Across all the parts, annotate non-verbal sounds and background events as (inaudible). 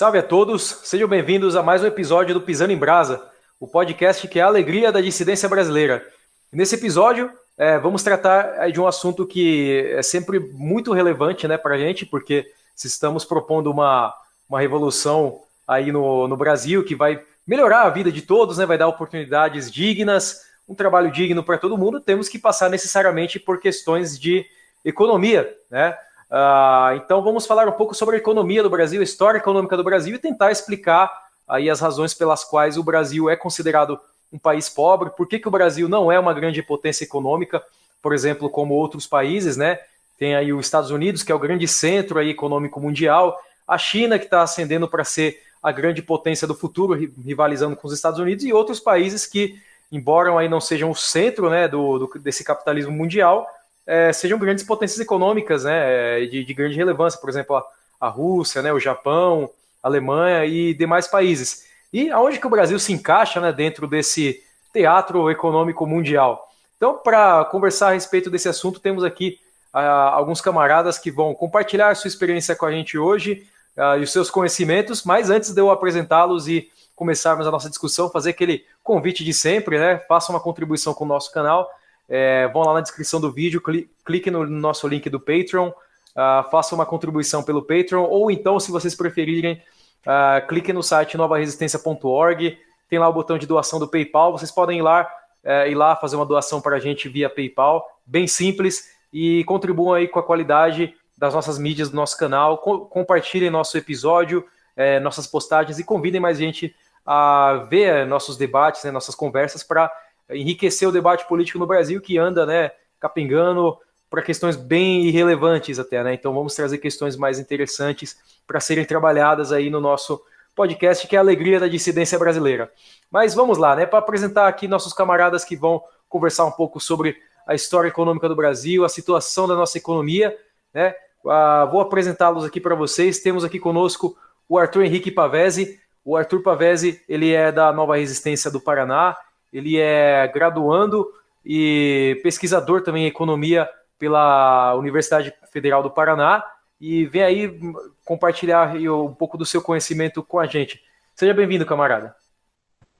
Salve a todos, sejam bem-vindos a mais um episódio do Pisando em Brasa, o podcast que é a alegria da dissidência brasileira. Nesse episódio, é, vamos tratar de um assunto que é sempre muito relevante né, para a gente, porque se estamos propondo uma, uma revolução aí no, no Brasil que vai melhorar a vida de todos, né, vai dar oportunidades dignas, um trabalho digno para todo mundo, temos que passar necessariamente por questões de economia, né? Uh, então vamos falar um pouco sobre a economia do Brasil, a história econômica do Brasil e tentar explicar aí as razões pelas quais o Brasil é considerado um país pobre, por que, que o Brasil não é uma grande potência econômica, por exemplo, como outros países, né? Tem aí os Estados Unidos, que é o grande centro aí econômico mundial, a China, que está ascendendo para ser a grande potência do futuro, rivalizando com os Estados Unidos, e outros países que, embora aí não sejam o centro né, do, do desse capitalismo mundial, é, sejam grandes potências econômicas né, de, de grande relevância, por exemplo, a, a, Rússia, né, o Japão, a Alemanha e demais países. E aonde que o Brasil se encaixa né, dentro desse teatro econômico mundial? Então, para conversar a respeito desse assunto, temos aqui ah, alguns camaradas que vão compartilhar sua experiência com a gente hoje ah, e os seus conhecimentos, mas antes de eu apresentá-los e começarmos a nossa discussão, fazer aquele convite de sempre, né? Faça uma contribuição com o nosso canal é, vão lá na descrição do vídeo, clique no nosso link do Patreon, uh, faça uma contribuição pelo Patreon, ou então, se vocês preferirem, uh, clique no site novaresistência.org, tem lá o botão de doação do PayPal, vocês podem ir lá, uh, ir lá fazer uma doação para a gente via PayPal, bem simples, e contribuam aí com a qualidade das nossas mídias do nosso canal, co compartilhem nosso episódio, é, nossas postagens e convidem mais gente a ver nossos debates, né, nossas conversas para enriquecer o debate político no Brasil, que anda, né, capengando para questões bem irrelevantes até, né? Então vamos trazer questões mais interessantes para serem trabalhadas aí no nosso podcast, que é a alegria da dissidência brasileira. Mas vamos lá, né? Para apresentar aqui nossos camaradas que vão conversar um pouco sobre a história econômica do Brasil, a situação da nossa economia, né? Uh, vou apresentá-los aqui para vocês. Temos aqui conosco o Arthur Henrique Pavese. O Arthur Pavese, ele é da Nova Resistência do Paraná, ele é graduando e pesquisador também em economia pela Universidade Federal do Paraná e vem aí compartilhar um pouco do seu conhecimento com a gente. Seja bem-vindo, camarada.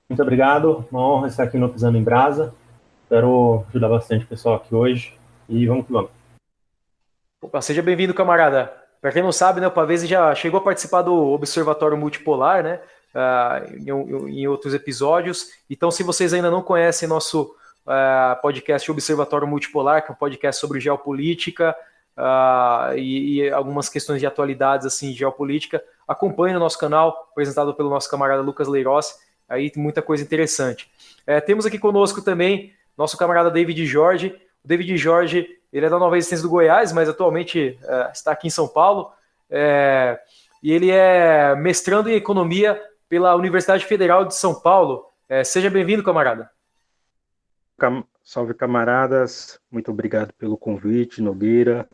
Muito obrigado, uma honra estar aqui no Pisando em Brasa. Espero ajudar bastante o pessoal aqui hoje e vamos que vamos. Opa, seja bem-vindo, camarada. Para quem não sabe, né, o Pavese já chegou a participar do Observatório Multipolar, né? Uh, em, em, outros episódios. Então, se vocês ainda não conhecem nosso uh, podcast Observatório Multipolar, que é um podcast sobre geopolítica uh, e, e, algumas questões de atualidades assim, geopolítica, acompanhe o nosso canal, apresentado pelo nosso camarada Lucas Leiroz. Aí tem muita coisa interessante. É, temos aqui conosco também nosso camarada David Jorge. O David Jorge, ele é da Nova Resistência do Goiás, mas atualmente está aqui em São Paulo. É, e ele é mestrando em economia pela Universidade Federal de São Paulo. É, seja bem-vindo, camarada. Cam Salve, camaradas. Muito obrigado pelo convite, Nogueira.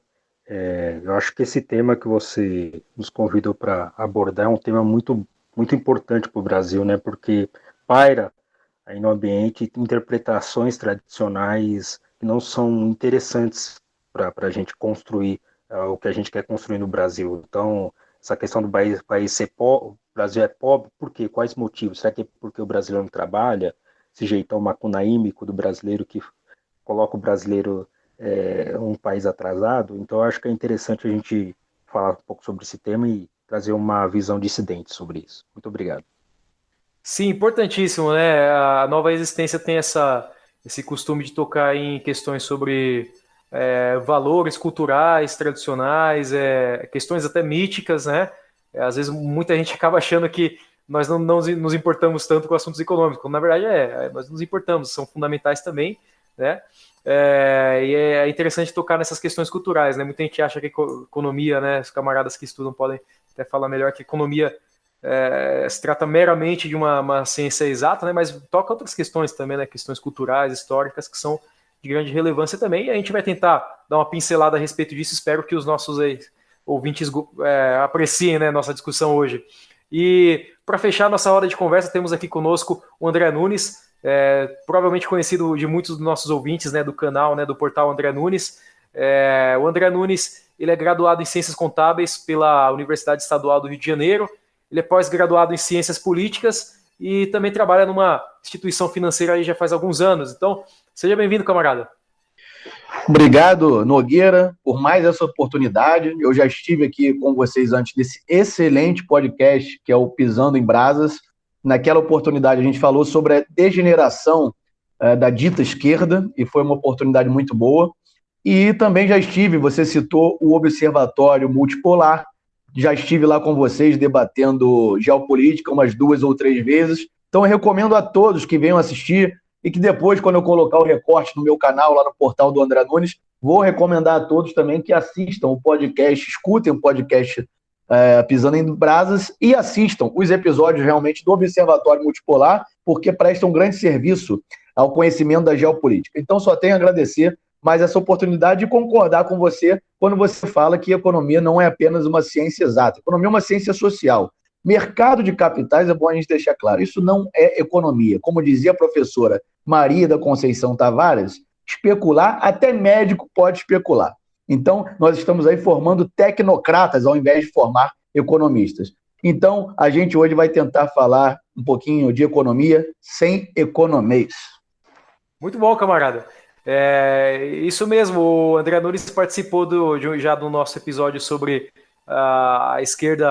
É, eu acho que esse tema que você nos convidou para abordar é um tema muito, muito importante para o Brasil, né? Porque paira aí no ambiente interpretações tradicionais que não são interessantes para a gente construir uh, o que a gente quer construir no Brasil. Então, essa questão do país, país ser pobre, o Brasil é pobre, por quê? Quais motivos? Será que é porque o brasileiro não trabalha? Esse jeitão macunaímico do brasileiro que coloca o brasileiro é, um país atrasado? Então, acho que é interessante a gente falar um pouco sobre esse tema e trazer uma visão dissidente sobre isso. Muito obrigado. Sim, importantíssimo, né? A nova existência tem essa, esse costume de tocar em questões sobre é, valores culturais, tradicionais, é, questões até míticas, né? É, às vezes muita gente acaba achando que nós não, não, nos importamos tanto com assuntos econômicos. Na verdade, é, é, nós nos importamos, são fundamentais também, né? É, e é interessante tocar nessas questões culturais, né? Muita gente acha que economia, né? Os camaradas que estudam podem até falar melhor que economia é, se trata meramente de uma, uma, ciência exata, né? Mas toca outras questões também, né? Questões culturais, históricas, que são de grande relevância também, e a gente vai tentar dar uma pincelada a respeito disso. Espero que os nossos ouvintes é, apreciem né, nossa discussão hoje. E para fechar nossa hora de conversa, temos aqui conosco o André Nunes, é, provavelmente conhecido de muitos dos nossos ouvintes né, do canal, né, do portal André Nunes. É, o André Nunes ele é graduado em Ciências Contábeis pela Universidade Estadual do Rio de Janeiro, Ele é pós-graduado em Ciências Políticas e também trabalha numa instituição financeira aí já faz alguns anos. Então, seja bem-vindo, camarada. Obrigado, Nogueira, por mais essa oportunidade. Eu já estive aqui com vocês antes desse excelente podcast, que é o Pisando em Brasas. Naquela oportunidade, a gente falou sobre a degeneração é, da dita esquerda, e foi uma oportunidade muito boa. E também já estive, você citou o Observatório Multipolar, já estive lá com vocês debatendo geopolítica umas duas ou três vezes. Então, eu recomendo a todos que venham assistir e que depois, quando eu colocar o recorte no meu canal, lá no portal do André Nunes, vou recomendar a todos também que assistam o podcast, escutem o podcast é, Pisando em Brasas e assistam os episódios realmente do Observatório Multipolar, porque prestam um grande serviço ao conhecimento da geopolítica. Então, só tenho a agradecer mais essa oportunidade de concordar com você quando você fala que economia não é apenas uma ciência exata. Economia é uma ciência social. Mercado de capitais, é bom a gente deixar claro, isso não é economia. Como dizia a professora Maria da Conceição Tavares, especular, até médico pode especular. Então, nós estamos aí formando tecnocratas ao invés de formar economistas. Então, a gente hoje vai tentar falar um pouquinho de economia sem economês. Muito bom, camarada. É, isso mesmo, o André Nunes participou do, já do nosso episódio sobre a esquerda,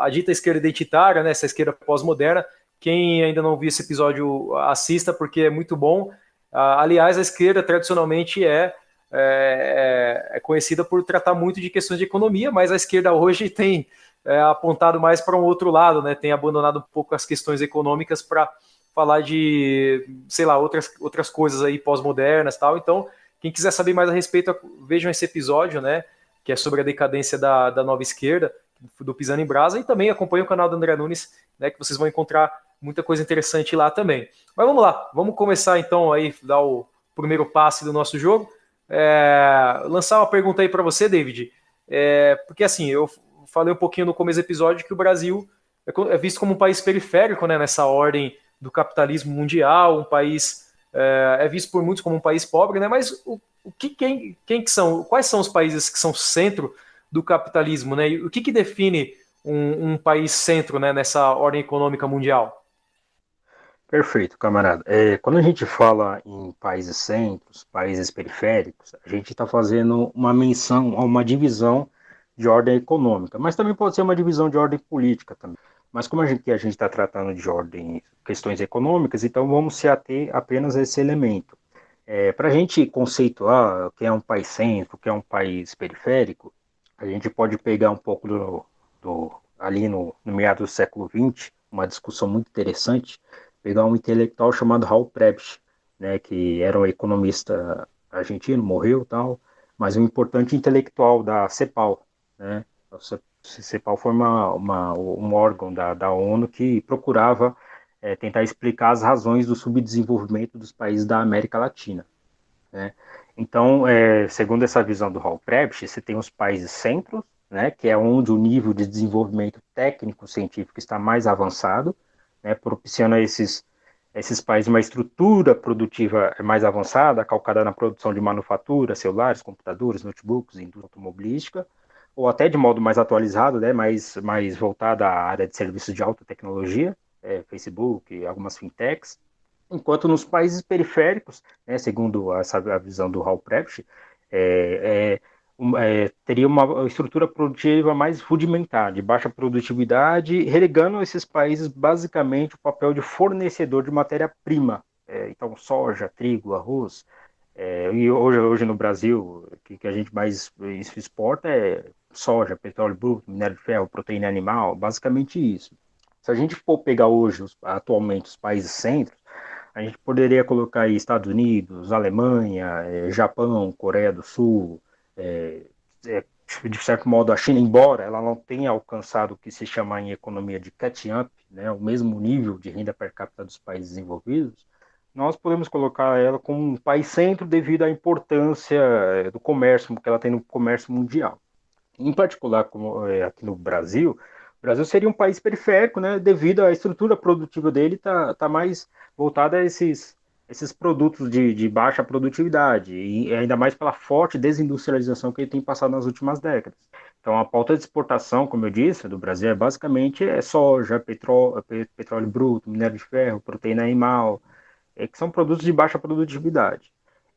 a dita esquerda identitária, né, essa esquerda pós-moderna. Quem ainda não viu esse episódio, assista, porque é muito bom. aliás, a esquerda tradicionalmente é, é, é, conhecida por tratar muito de questões de economia, mas a esquerda hoje (laughs) tem é, apontado mais para um outro lado, né, tem abandonado um pouco as questões econômicas para falar de, sei lá, outras, outras coisas aí pós-modernas tal. Então, quem quiser saber mais a respeito, vejam esse episódio, né? Que é sobre a decadência da, da nova esquerda, do Pisando em Brasa, e também acompanhe o canal do André Nunes, né? Que vocês vão encontrar muita coisa interessante lá também. Mas vamos lá, vamos começar então aí, dar o primeiro passe do nosso jogo. É, lançar uma pergunta aí para você, David. É, porque assim, eu falei um pouquinho no começo do episódio que o Brasil é, é visto como um país periférico, né? Nessa ordem do capitalismo mundial, um país é, é, visto por muitos como um país pobre, né? Mas o, o que quem, quem que são? Quais são os países que são centro do capitalismo, né? E o que, que define um, um, país centro, né? Nessa ordem econômica mundial? Perfeito, camarada. É, quando a gente fala em países centros, países periféricos, a gente está fazendo uma menção a uma divisão de ordem econômica, mas também pode ser uma divisão de ordem política também. Mas como a gente a está tratando de ordem, questões econômicas, então vamos se ater apenas a esse elemento. É, Para a gente conceituar o que é um país centro, o que é um país periférico, a gente pode pegar um pouco do, do ali no, no meado do século XX, uma discussão muito interessante, pegar um intelectual chamado Raul Prebisch, né, que era um economista argentino, morreu tal, mas um importante intelectual da CEPAL, né, CEPAL foi uma, uma, um órgão da, da ONU que procurava é, tentar explicar as razões do subdesenvolvimento dos países da América Latina. Né? Então, é, segundo essa visão do Hall Prebisch, você tem os países centros, né, que é onde o nível de desenvolvimento técnico-científico está mais avançado, né, propiciando a esses, esses países uma estrutura produtiva mais avançada, calcada na produção de manufatura, celulares, computadores, notebooks, indústria automobilística, ou até de modo mais atualizado, né, mais, mais voltado à área de serviços de alta tecnologia, é, Facebook, algumas fintechs, enquanto nos países periféricos, né, segundo essa, a visão do Hal Prebisch, é, é, é, teria uma estrutura produtiva mais rudimentar, de baixa produtividade, relegando esses países basicamente o papel de fornecedor de matéria-prima, é, então soja, trigo, arroz, é, e hoje, hoje no Brasil, que, que, a gente mais exporta é soja, petróleo bruto, minério de ferro, proteína animal, basicamente isso. Se a gente for pegar hoje, atualmente, os países centros, a gente poderia colocar aí Estados Unidos, Alemanha, é, Japão, Coreia do Sul, é, é, de certo modo a China, embora ela não tenha alcançado o que se chama em economia de catch-up, né, o mesmo nível de renda per capita dos países desenvolvidos, nós podemos colocar ela como um país centro devido à importância do comércio que ela tem no comércio mundial em particular como é, aqui no Brasil, o Brasil seria um país periférico, né, devido à estrutura produtiva dele tá, tá mais voltada a esses esses produtos de, de baixa produtividade, e ainda mais pela forte desindustrialização que ele tem passado nas últimas décadas. Então, a pauta de exportação, como eu disse, do Brasil é basicamente é soja, petróleo, petróleo bruto, minério de ferro, proteína animal, é, que são produtos de baixa produtividade.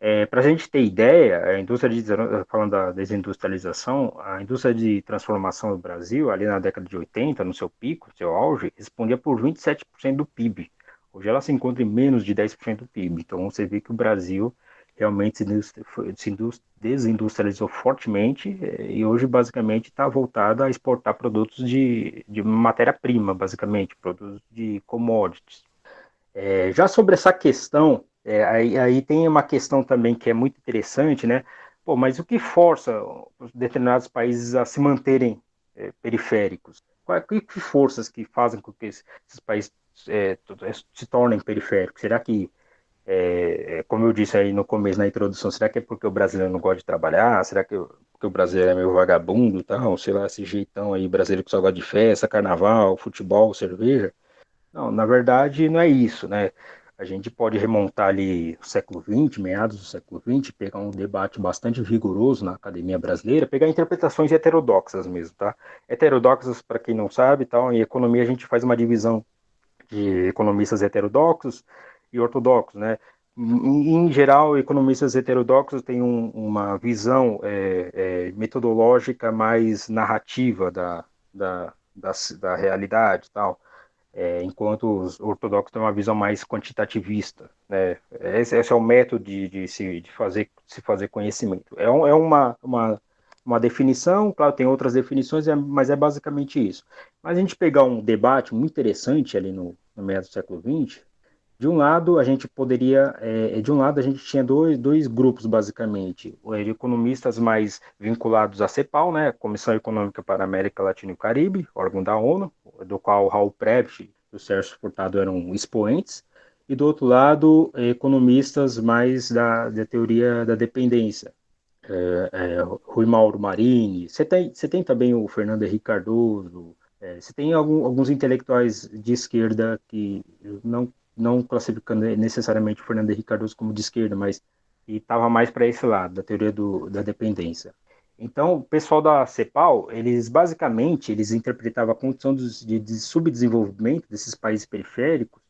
É, Para a gente ter ideia, a indústria de, falando da desindustrialização, a indústria de transformação do Brasil, ali na década de 80, no seu pico, seu auge, respondia por 27% do PIB. Hoje ela se encontra em menos de 10% do PIB. Então você vê que o Brasil realmente se desindustrializou fortemente eh, e hoje basicamente está voltada a exportar produtos de, de matéria-prima, basicamente, produtos de commodities. É, já sobre essa questão, é, aí, aí, tem uma questão também que é muito interessante, né? Pô, mas o que força determinados países a se manterem é, periféricos? Quais que forças que fazem com que esses países é, se tornem periféricos? Será que, é, é, como eu disse aí no começo, na introdução, será que é porque o brasileiro não gosta de trabalhar? Será que o brasileiro é meio vagabundo tal? Sei lá, esse jeitão aí brasileiro que só gosta de festa, carnaval, futebol, cerveja? Não, na verdade não é isso, né? A gente pode remontar ali o século XX, meados do século XX, pegar um debate bastante rigoroso na academia brasileira, pegar interpretações heterodoxas mesmo, tá? Heterodoxas, para quem não sabe, tal, em economia a gente faz uma divisão de economistas heterodoxos e ortodoxos, né? Em, geral, economistas heterodoxos têm um, uma visão é, é, metodológica mais narrativa da, da, da, da realidade tal, é, enquanto os ortodoxos têm uma visão mais quantitativista. Né? Esse, esse é o método de, de, se, de fazer, se fazer conhecimento. É, um, é uma, uma uma definição, claro, tem outras definições, é, mas é basicamente isso. Mas a gente pegar um debate muito interessante ali no, no meio do século XX, de um lado a gente poderia, é, de um lado a gente tinha dois, dois grupos basicamente, economistas mais vinculados à CEPAL, né, Comissão Econômica para a América Latina e o Caribe, órgão da ONU, do qual Raul Prebisch e o Sérgio Furtado eram expoentes, e do outro lado economistas mais da, da teoria da dependência, é, é, Rui Mauro Marini, você tem, você tem também o Fernando Henrique Cardoso, é, você tem algum, alguns intelectuais de esquerda que não, não classificando necessariamente o Fernando Henrique Cardoso como de esquerda, mas estava mais para esse lado, da teoria do, da dependência. Então, o pessoal da CEPAL, eles basicamente, eles interpretavam a condição de, de subdesenvolvimento desses países periféricos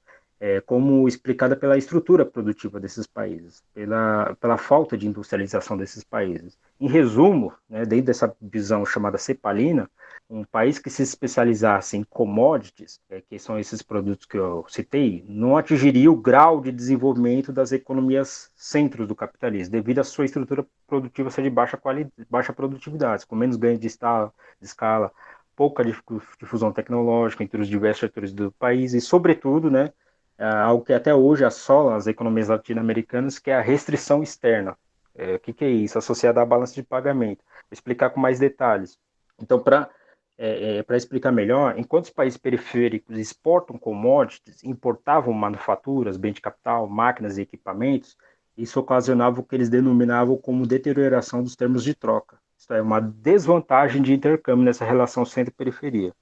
é, como explicada pela estrutura produtiva desses países, pela, pela falta de industrialização desses países. Em resumo, né, dentro dessa visão chamada cepalina, um país que se especializasse em commodities, é, que são esses produtos que eu citei, não atingiria o grau de desenvolvimento das economias centros do capitalismo, devido à sua estrutura produtiva ser de baixa, qualidade, baixa produtividade, com menos ganho de escala, de escala pouca difusão tecnológica entre os diversos setores do país e, sobretudo, né, algo que até hoje assola as economias latino-americanas, que é a restrição externa. É, o que, que, é isso? Associada à balança de pagamento. Vou explicar com mais detalhes. Então, para é, é, explicar melhor, enquanto os países periféricos exportam commodities, importavam manufaturas, bem de capital, máquinas e equipamentos, isso ocasionava o que eles denominavam como deterioração dos termos de troca. Isso é uma desvantagem de intercâmbio nessa relação centro-periferia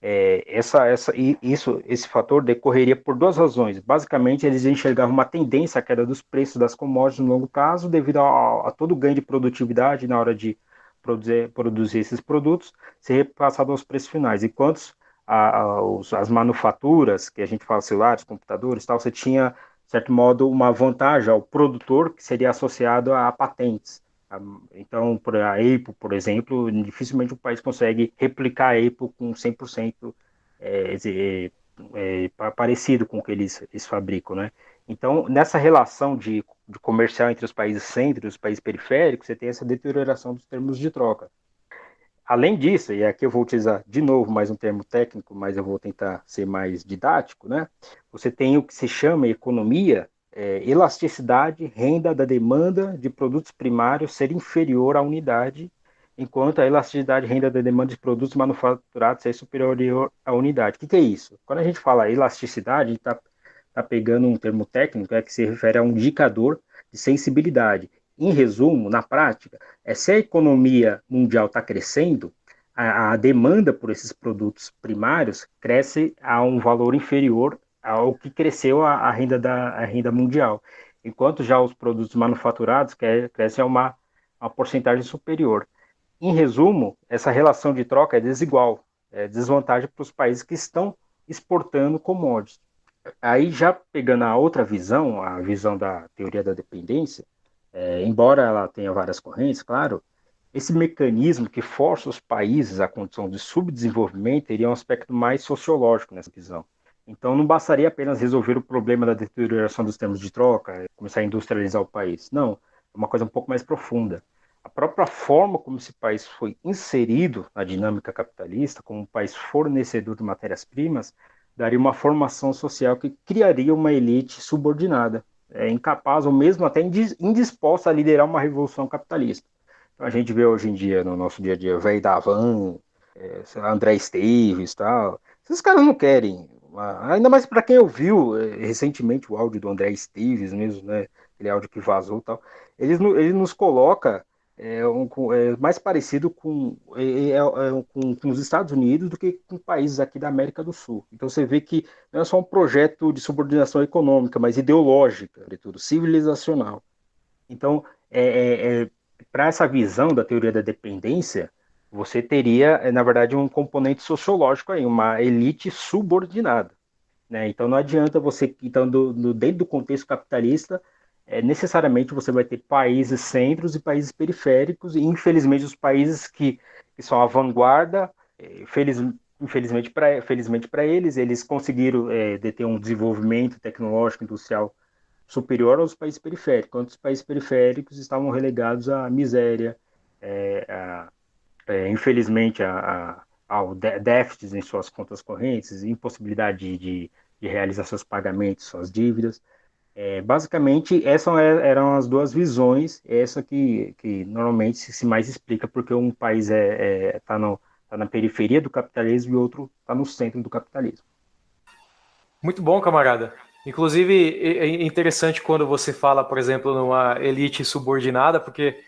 é, essa, essa, isso, esse fator decorreria por duas razões. Basicamente, eles enxergavam uma tendência à queda dos preços das commodities no longo prazo, devido a, a todo o ganho de produtividade na hora de produzir, produzir esses produtos, ser repassado aos preços finais. Enquanto a, a, os, as manufaturas, que a gente fala celulares, computadores tal, você tinha, de certo modo, uma vantagem ao produtor, que seria associado a patentes. Então, a Apple, por exemplo, dificilmente o país consegue replicar a Apple com 100% é, é, é, parecido com o que eles, eles fabricam, né? Então, nessa relação de, de, comercial entre os países centros e os países periféricos, você tem essa deterioração dos termos de troca. Além disso, e aqui eu vou utilizar de novo mais um termo técnico, mas eu vou tentar ser mais didático, né? Você tem o que se chama economia é, elasticidade, renda da demanda de produtos primários ser inferior à unidade, enquanto a elasticidade, renda da demanda de produtos manufaturados ser superior à unidade. O que, que é isso? Quando a gente fala elasticidade, está tá pegando um termo técnico é que se refere a um indicador de sensibilidade. Em resumo, na prática, é se a economia mundial está crescendo, a, a demanda por esses produtos primários cresce a um valor inferior o que cresceu a, a renda da a renda mundial, enquanto já os produtos manufaturados crescem a uma, uma porcentagem superior. Em resumo, essa relação de troca é desigual, é desvantagem para os países que estão exportando commodities. Aí já pegando a outra visão, a visão da teoria da dependência, é, embora ela tenha várias correntes, claro, esse mecanismo que força os países à condição de subdesenvolvimento teria um aspecto mais sociológico nessa visão. Então, não bastaria apenas resolver o problema da deterioração dos termos de troca, começar a industrializar o país. Não, é uma coisa um pouco mais profunda. A própria forma como esse país foi inserido na dinâmica capitalista, como um país fornecedor de matérias-primas, daria uma formação social que criaria uma elite subordinada, é, incapaz ou mesmo até indisposta a liderar uma revolução capitalista. Então, a gente vê hoje em dia, no nosso dia a dia, velho da Van, é, André Esteves tal. Esses caras não querem Ainda mais para quem ouviu eh, recentemente o áudio do André Esteves mesmo, né? Aquele áudio que vazou e tal. Ele, ele nos coloca é, um, é, mais parecido com, é, é, com, com, os Estados Unidos do que com países aqui da América do Sul. Então você vê que não é só um projeto de subordinação econômica, mas ideológica, sobretudo, civilizacional. Então, é, é, para essa visão da teoria da dependência, você teria, eh, na verdade, um componente sociológico aí, uma elite subordinada. Né? Então não adianta você, então, do, do, dentro do contexto capitalista, é, necessariamente você vai ter países centros e países periféricos, e infelizmente os países que, que são a vanguarda, é, feliz, infelizmente para felizmente eles, eles conseguiram é, deter um desenvolvimento tecnológico industrial superior aos países periféricos, enquanto os países periféricos estavam relegados à miséria, é, a, é, infelizmente, a, a, ao déficits em suas contas correntes, impossibilidade de, de, realizar seus pagamentos, suas dívidas. É, basicamente, essas eram as duas visões, essa que, que normalmente se mais explica porque um país está é, é, tá tá na periferia do capitalismo e outro está no centro do capitalismo. Muito bom, camarada. Inclusive, é interessante quando você fala, por exemplo, numa elite subordinada, porque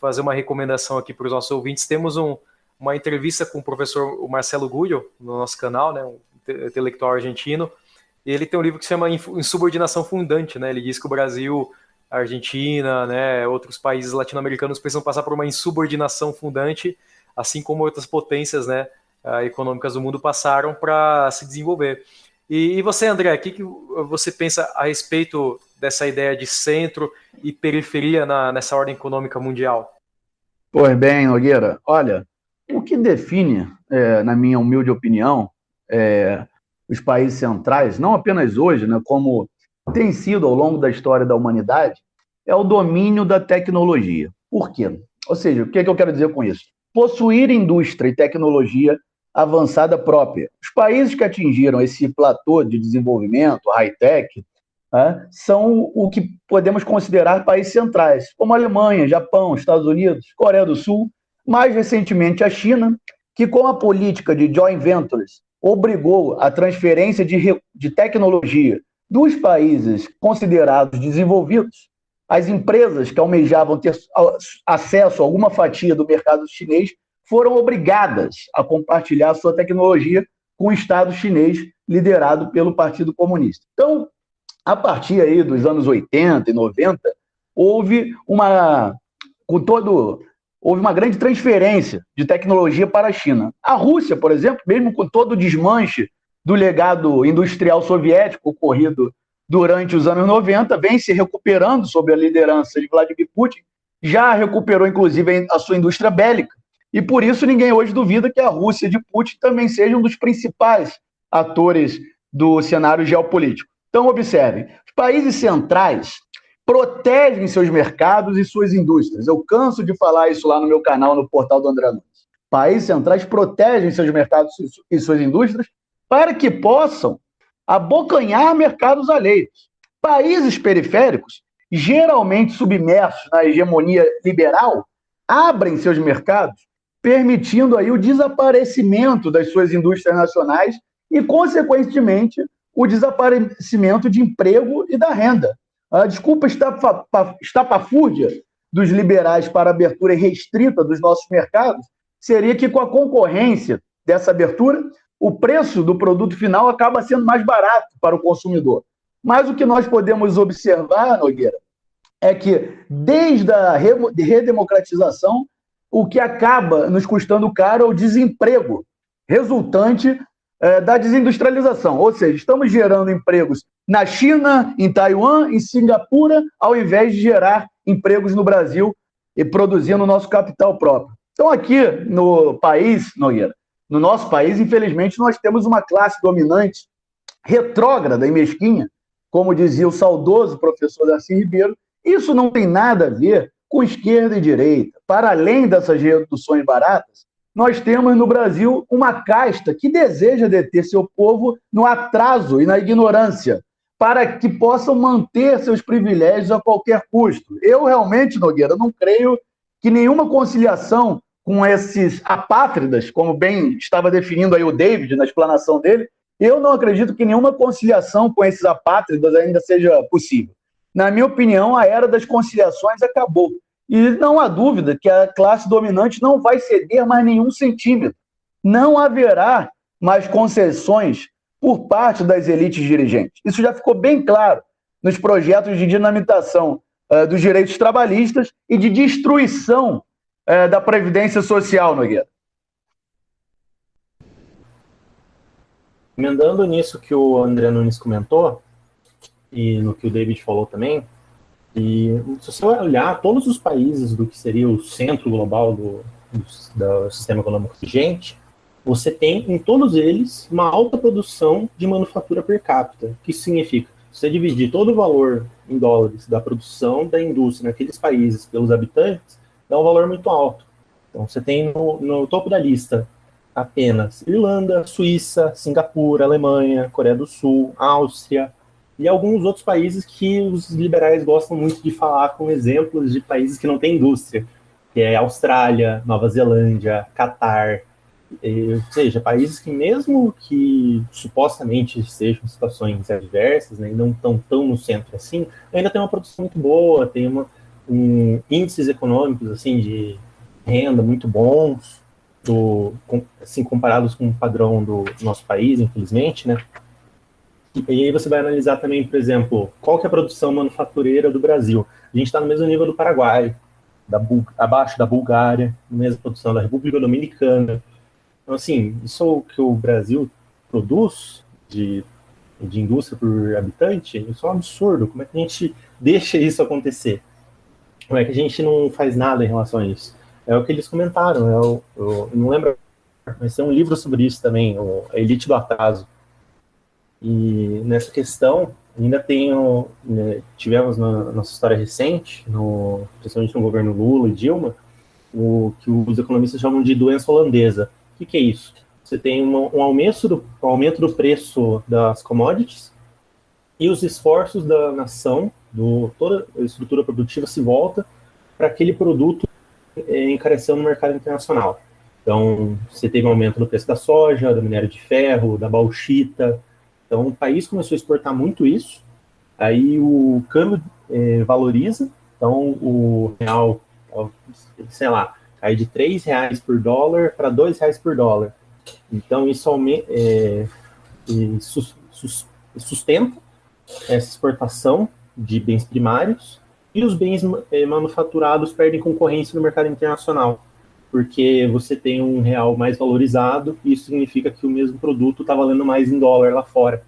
fazer uma recomendação aqui para os nossos ouvintes. Temos um, uma entrevista com o professor Marcelo Gullo no nosso canal, né, um intelectual argentino. Ele tem um livro que se chama Insubordinação Fundante. Né? Ele diz que o Brasil, a Argentina, né, outros países latino-americanos precisam passar por uma insubordinação fundante, assim como outras potências né, econômicas do mundo passaram para se desenvolver. E, e, você, André, o que, que você pensa a respeito dessa ideia de centro e periferia na, nessa ordem econômica mundial? Pois bem, Nogueira, olha, o que define, é, na minha humilde opinião, é, os países centrais, não apenas hoje, né, como tem sido ao longo da história da humanidade, é o domínio da tecnologia. Por quê? Ou seja, o que, é que eu quero dizer com isso? Possuir indústria e tecnologia avançada própria. Os países que atingiram esse platô de desenvolvimento, high-tech, né, são o que podemos considerar países centrais, como Alemanha, Japão, Estados Unidos, Coreia do Sul, mais recentemente a China, que com a política de joint ventures obrigou a transferência de, de tecnologia dos países considerados desenvolvidos, as empresas que almejavam ter acesso a alguma fatia do mercado chinês foram obrigadas a compartilhar sua tecnologia com o Estado chinês liderado pelo Partido Comunista. Então, a partir aí dos anos 80 e 90, houve uma com todo houve uma grande transferência de tecnologia para a China. A Rússia, por exemplo, mesmo com todo o desmanche do legado industrial soviético ocorrido durante os anos 90, vem se recuperando sob a liderança de Vladimir Putin, já recuperou inclusive a sua indústria bélica. E por isso ninguém hoje duvida que a Rússia de Putin também seja um dos principais atores do cenário geopolítico. Então, observem: os países centrais protegem seus mercados e suas indústrias. Eu canso de falar isso lá no meu canal, no portal do André Nunes. Países centrais protegem seus mercados e suas indústrias para que possam abocanhar mercados alheios. Países periféricos, geralmente submersos na hegemonia liberal, abrem seus mercados, permitindo aí o desaparecimento das suas indústrias nacionais e, consequentemente, o desaparecimento de emprego e da renda. A desculpa estapafúrdia dos liberais para abertura restrita dos nossos mercados seria que, com a concorrência dessa abertura, o preço do produto final acaba sendo mais barato para o consumidor. Mas o que nós podemos observar, Nogueira, é que desde a redemocratização, o que acaba nos custando caro é o desemprego resultante é, da desindustrialização. Ou seja, estamos gerando empregos na China, em Taiwan, em Singapura, ao invés de gerar empregos no Brasil e produzindo nosso capital próprio. Então, aqui no país, Nogueira, no nosso país, infelizmente, nós temos uma classe dominante retrógrada e mesquinha, como dizia o saudoso professor Darcy Ribeiro. Isso não tem nada a ver com esquerda e direita. Para além dessas reduções baratas, nós temos no Brasil uma casta que deseja deter seu povo no atraso e na ignorância, para que possam manter seus privilégios a qualquer custo. Eu realmente, Nogueira, não creio que nenhuma conciliação com esses apátridas, como bem estava definindo aí o David na explanação dele, eu não acredito que nenhuma conciliação com esses apátridas ainda seja possível. Na minha opinião, a era das conciliações acabou. E não há dúvida que a classe dominante não vai ceder mais nenhum centímetro. Não haverá mais concessões por parte das elites dirigentes. Isso já ficou bem claro nos projetos de dinamitação uh, dos direitos trabalhistas e de destruição é, da Previdência Social, Nogueira. Emendando nisso que o André Nunes comentou, e no que o David falou também, e se você olhar todos os países do que seria o centro global do, do, do sistema econômico vigente, você tem em todos eles uma alta produção de manufatura per capita. Que significa? Você dividir todo o valor em dólares da produção da indústria naqueles países pelos habitantes, é um valor muito alto. Então, você tem no, no topo da lista apenas Irlanda, Suíça, Singapura, Alemanha, Coreia do Sul, Áustria e alguns outros países que os liberais gostam muito de falar com exemplos de países que não têm indústria, que é Austrália, Nova Zelândia, Catar, ou seja, países que mesmo que supostamente sejam situações adversas, né, não estão tão no centro assim, ainda tem uma produção muito boa, tem uma, um, índices econômicos assim de renda muito bons, do, assim comparados com o padrão do nosso país, infelizmente, né? E, aí você vai analisar também, por exemplo, qual que é a produção manufatureira do Brasil. A gente está no mesmo nível do Paraguai, da abaixo da Bulgária, na mesma produção da República Dominicana. Então, assim, isso é que o Brasil produz de, de indústria por habitante, isso é um absurdo. Como é que a gente deixa isso acontecer? Como é que a gente não faz nada em relação a isso? É o que eles comentaram, eu, eu não lembro, mas tem um livro sobre isso também, a Elite do Atraso. E nessa questão, ainda tenho, né, tivemos na nossa história recente, no, principalmente no governo Lula e Dilma, o que os economistas chamam de doença holandesa. O que, que é isso? Você tem um, um, aumento do, um aumento do preço das commodities e os esforços da nação do, toda a estrutura produtiva se volta para aquele produto é, encarecendo no mercado internacional. Então, você teve um aumento no preço da soja, do minério de ferro, da bauxita. Então, o país começou a exportar muito isso. Aí o câmbio é, valoriza. Então, o real, sei lá, cai de R$ reais por dólar para R$ reais por dólar. Então, isso aumenta, é, sustenta essa exportação de bens primários e os bens manufaturados perdem concorrência no mercado internacional, porque você tem um real mais valorizado e isso significa que o mesmo produto está valendo mais em dólar lá fora.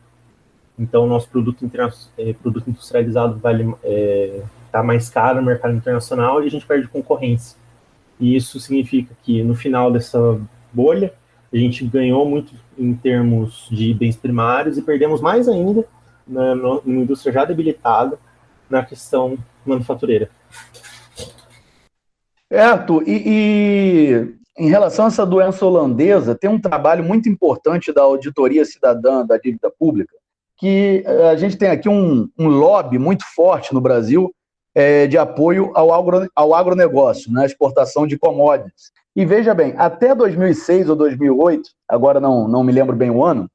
Então, o nosso produto, eh, produto industrializado vale é, mais caro no mercado internacional e a gente perde concorrência. E isso significa que no final dessa bolha, a gente ganhou muito em termos de bens primários e perdemos mais ainda na, numa indústria já debilitada na questão manufatureira. É, Arthur, e, e, em relação a essa doença holandesa, tem um trabalho muito importante da Auditoria Cidadã da Dívida Pública, que eh, a gente tem aqui um, um lobby muito forte no Brasil é, de apoio ao, agro, ao agronegócio, na né, exportação de commodities. E veja bem, até 2006 ou 2008, agora não, não me lembro bem o ano,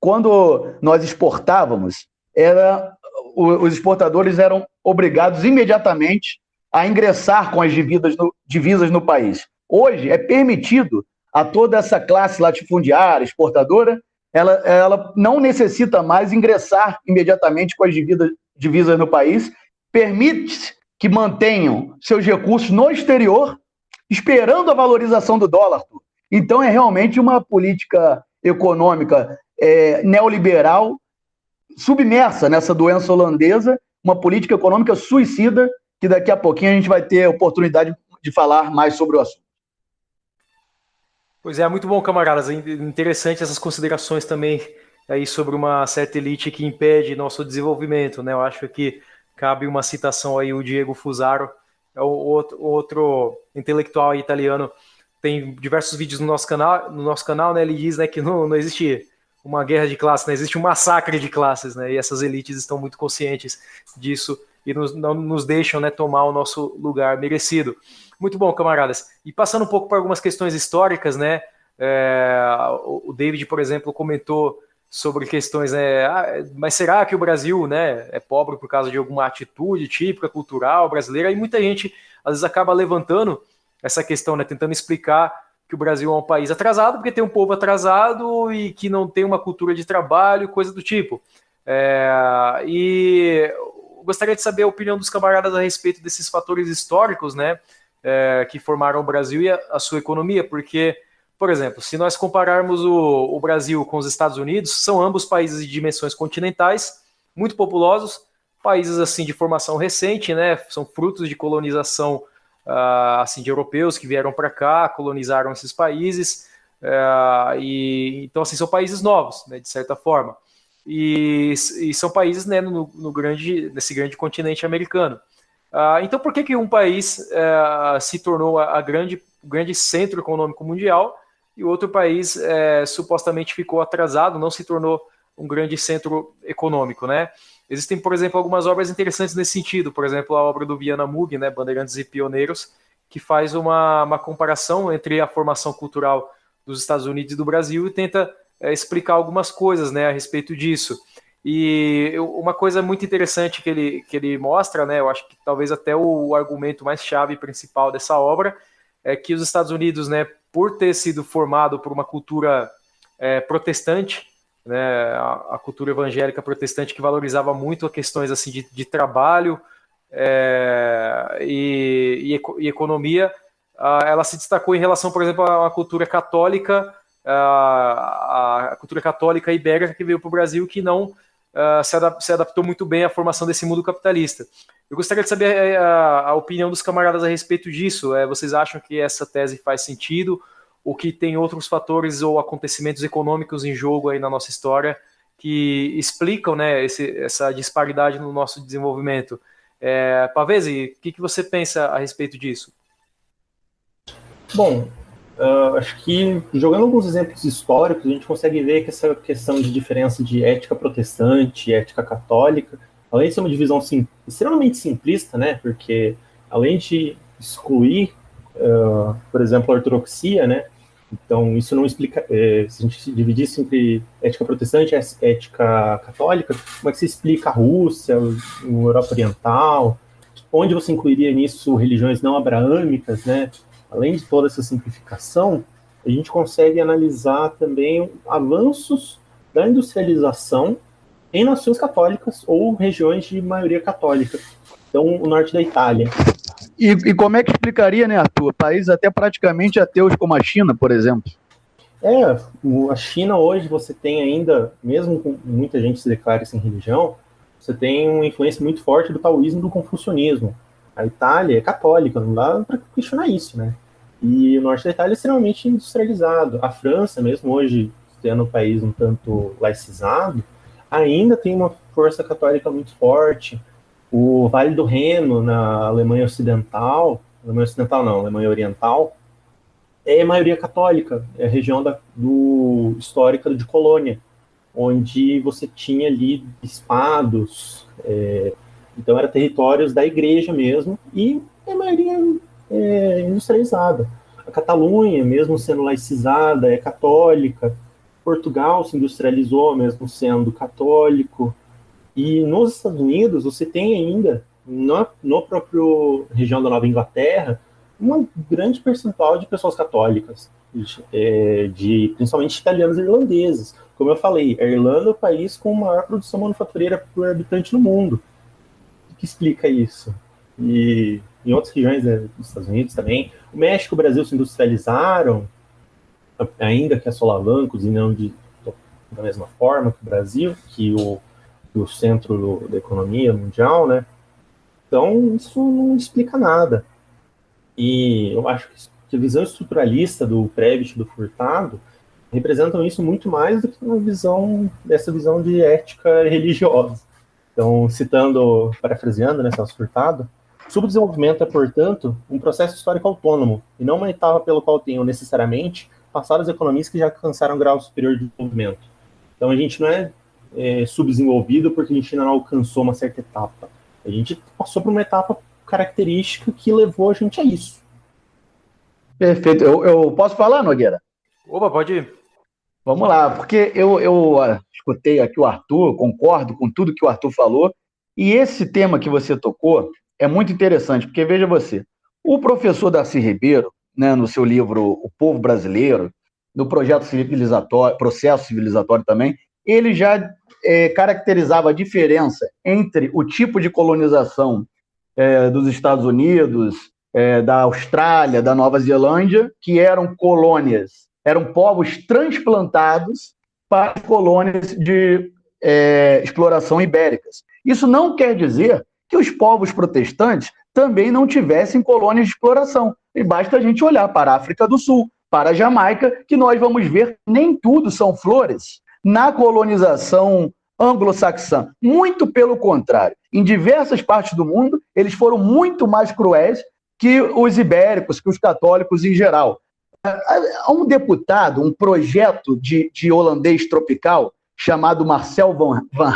quando nós exportávamos, era, os exportadores eram obrigados imediatamente a ingressar com as divisas no, divisas no país. Hoje é permitido a toda essa classe latifundiária, exportadora, ela, ela não necessita mais ingressar imediatamente com as divisas, divisas no país, permite que mantenham seus recursos no exterior, esperando a valorização do dólar. Então, é realmente uma política econômica é, neoliberal submersa nessa doença holandesa, uma política econômica suicida, que daqui a pouquinho a gente vai ter oportunidade de falar mais sobre o assunto. Pois é, muito bom, camaradas. Interessante essas considerações também aí sobre uma certa elite que impede nosso desenvolvimento, né? Eu acho que cabe uma citação aí o Diego Fusaro, é outro, outro intelectual italiano, tem diversos vídeos no nosso canal, no nosso canal, né? Ele diz, né, que não, não existe uma guerra de classes, né? Existe um massacre de classes, né? E essas elites estão muito conscientes disso e nos, não nos deixam, né, tomar o nosso lugar merecido. Muito bom, camaradas. E passando um pouco para algumas questões históricas, né? É, o David, por exemplo, comentou sobre questões, né? Ah, mas será que o Brasil, né, é pobre por causa de alguma atitude típica cultural brasileira? E muita gente às vezes acaba levantando essa questão, né, tentando explicar que o Brasil é um país atrasado porque tem um povo atrasado e que não tem uma cultura de trabalho, coisa do tipo. É, e gostaria de saber a opinião dos camaradas a respeito desses fatores históricos, né? é, que formaram o Brasil e a, a, sua economia, porque, por exemplo, se nós compararmos o, o Brasil com os Estados Unidos, são ambos países de dimensões continentais, muito populosos, países assim de formação recente, né? São frutos de colonização uh, assim de europeus que vieram para cá, colonizaram esses países, uh, e então assim são países novos, né? De certa forma, e, e são países né, no, no grande nesse grande continente americano. Uh, então, por que, que um país uh, se tornou a, a, grande, o grande centro econômico mundial e outro país uh, supostamente ficou atrasado, não se tornou um grande centro econômico, né? Existem, por exemplo, algumas obras interessantes nesse sentido, por exemplo, a obra do Viana Mug, né, Bandeirantes e Pioneiros, que faz uma, uma comparação entre a formação cultural dos Estados Unidos e do Brasil e tenta eh, explicar algumas coisas né, a respeito disso. E uma coisa muito interessante que ele, que ele mostra, né, eu acho que talvez até o argumento mais chave principal dessa obra, é que os Estados Unidos, né, por ter sido formado por uma cultura é, protestante, né, a, a, cultura evangélica protestante que valorizava muito questões assim de, de trabalho é, e, e, e, economia, ela se destacou em relação, por exemplo, a uma cultura católica, a, a cultura católica ibérica que veio para o Brasil, que não uh, se, adap se, adaptou muito bem à formação desse mundo capitalista. Eu gostaria de saber a, eh, a, a opinião dos camaradas a respeito disso. É, vocês acham que essa tese faz sentido? Ou que tem outros fatores ou acontecimentos econômicos em jogo aí na nossa história que explicam né, esse, essa disparidade no nosso desenvolvimento? É, Pavese, o que, que você pensa a respeito disso? Bom, Uh, acho que jogando alguns exemplos históricos, a gente consegue ver que essa questão de diferença de ética protestante e ética católica, além de ser uma divisão sim, extremamente simplista, né, porque além de excluir, uh, por exemplo, a ortodoxia, né, então isso não explica, é, se a gente dividisse entre ética protestante e ética católica, como é que se explica a Rússia, a Europa Oriental, onde você incluiria nisso religiões não abraâmicas, né, além de toda essa simplificação, a gente consegue analisar também avanços da industrialização em nações católicas ou regiões de maioria católica. Então, o norte da Itália. E, e como é que explicaria, né, Arthur? Países até praticamente ateus como a China, por exemplo. É, a China hoje você tem ainda, mesmo com muita gente se declara sem religião, você tem uma influência muito forte do taoísmo e do confucionismo. A Itália é católica, não dá para questionar isso, né? E o norte da Itália é extremamente industrializado. A França, mesmo hoje sendo um país um tanto laicizado, ainda tem uma força católica muito forte. O Vale do Reno, na Alemanha Ocidental, Alemanha Ocidental não, Alemanha Oriental, é maioria católica, é a região da, do, histórica de Colônia, onde você tinha ali espados, é, então eram territórios da igreja mesmo, e a maioria é industrializada. A Catalunha, mesmo sendo laicizada, é católica. Portugal se industrializou, mesmo sendo católico. E nos Estados Unidos, você tem ainda, no, no próprio região da Nova Inglaterra, um grande percentual de pessoas católicas, de, é, de principalmente italianos e irlandeses. Como eu falei, a Irlanda é o país com maior produção manufatureira por habitante no mundo. O que explica isso? E em outras regiões né, dos Estados Unidos também. O México e o Brasil se industrializaram, ainda que a solavancos e não de, da mesma forma que o Brasil, que o, o centro do, da economia mundial, né? Então, isso não explica nada. E eu acho que a visão estruturalista do Previtt do Furtado representam isso muito mais do que uma visão dessa visão de ética religiosa. Então, citando, parafraseando, né, Celso Furtado, subdesenvolvimento é, portanto, um processo histórico autônomo e não uma etapa pelo qual tenham necessariamente passado as economias que já alcançaram um grau superior de desenvolvimento. Então, a gente não é, é subdesenvolvido porque a gente ainda não alcançou uma certa etapa. A gente passou por uma etapa característica que levou a gente a isso. Perfeito. Eu, eu posso falar, Nogueira? Opa, pode ir. Vamos lá, porque eu, eu uh, escutei aqui o Arthur, concordo com tudo que o Arthur falou, e esse tema que você tocou é muito interessante, porque veja você, o professor Darcy Ribeiro, né, no seu livro O Povo Brasileiro, no projeto civilizatório, processo civilizatório também, ele já é, caracterizava a diferença entre o tipo de colonização é, dos Estados Unidos, é, da Austrália, da Nova Zelândia, que eram colônias eram povos transplantados para colônias de é, exploração ibéricas. Isso não quer dizer que os povos protestantes também não tivessem colônias de exploração. E basta a gente olhar para a África do Sul, para a Jamaica, que nós vamos ver nem tudo são flores na colonização anglo-saxã. Muito pelo contrário. Em diversas partes do mundo, eles foram muito mais cruéis que os ibéricos, que os católicos em geral. Há um deputado, um projeto de, de holandês tropical chamado Marcel Van, Van.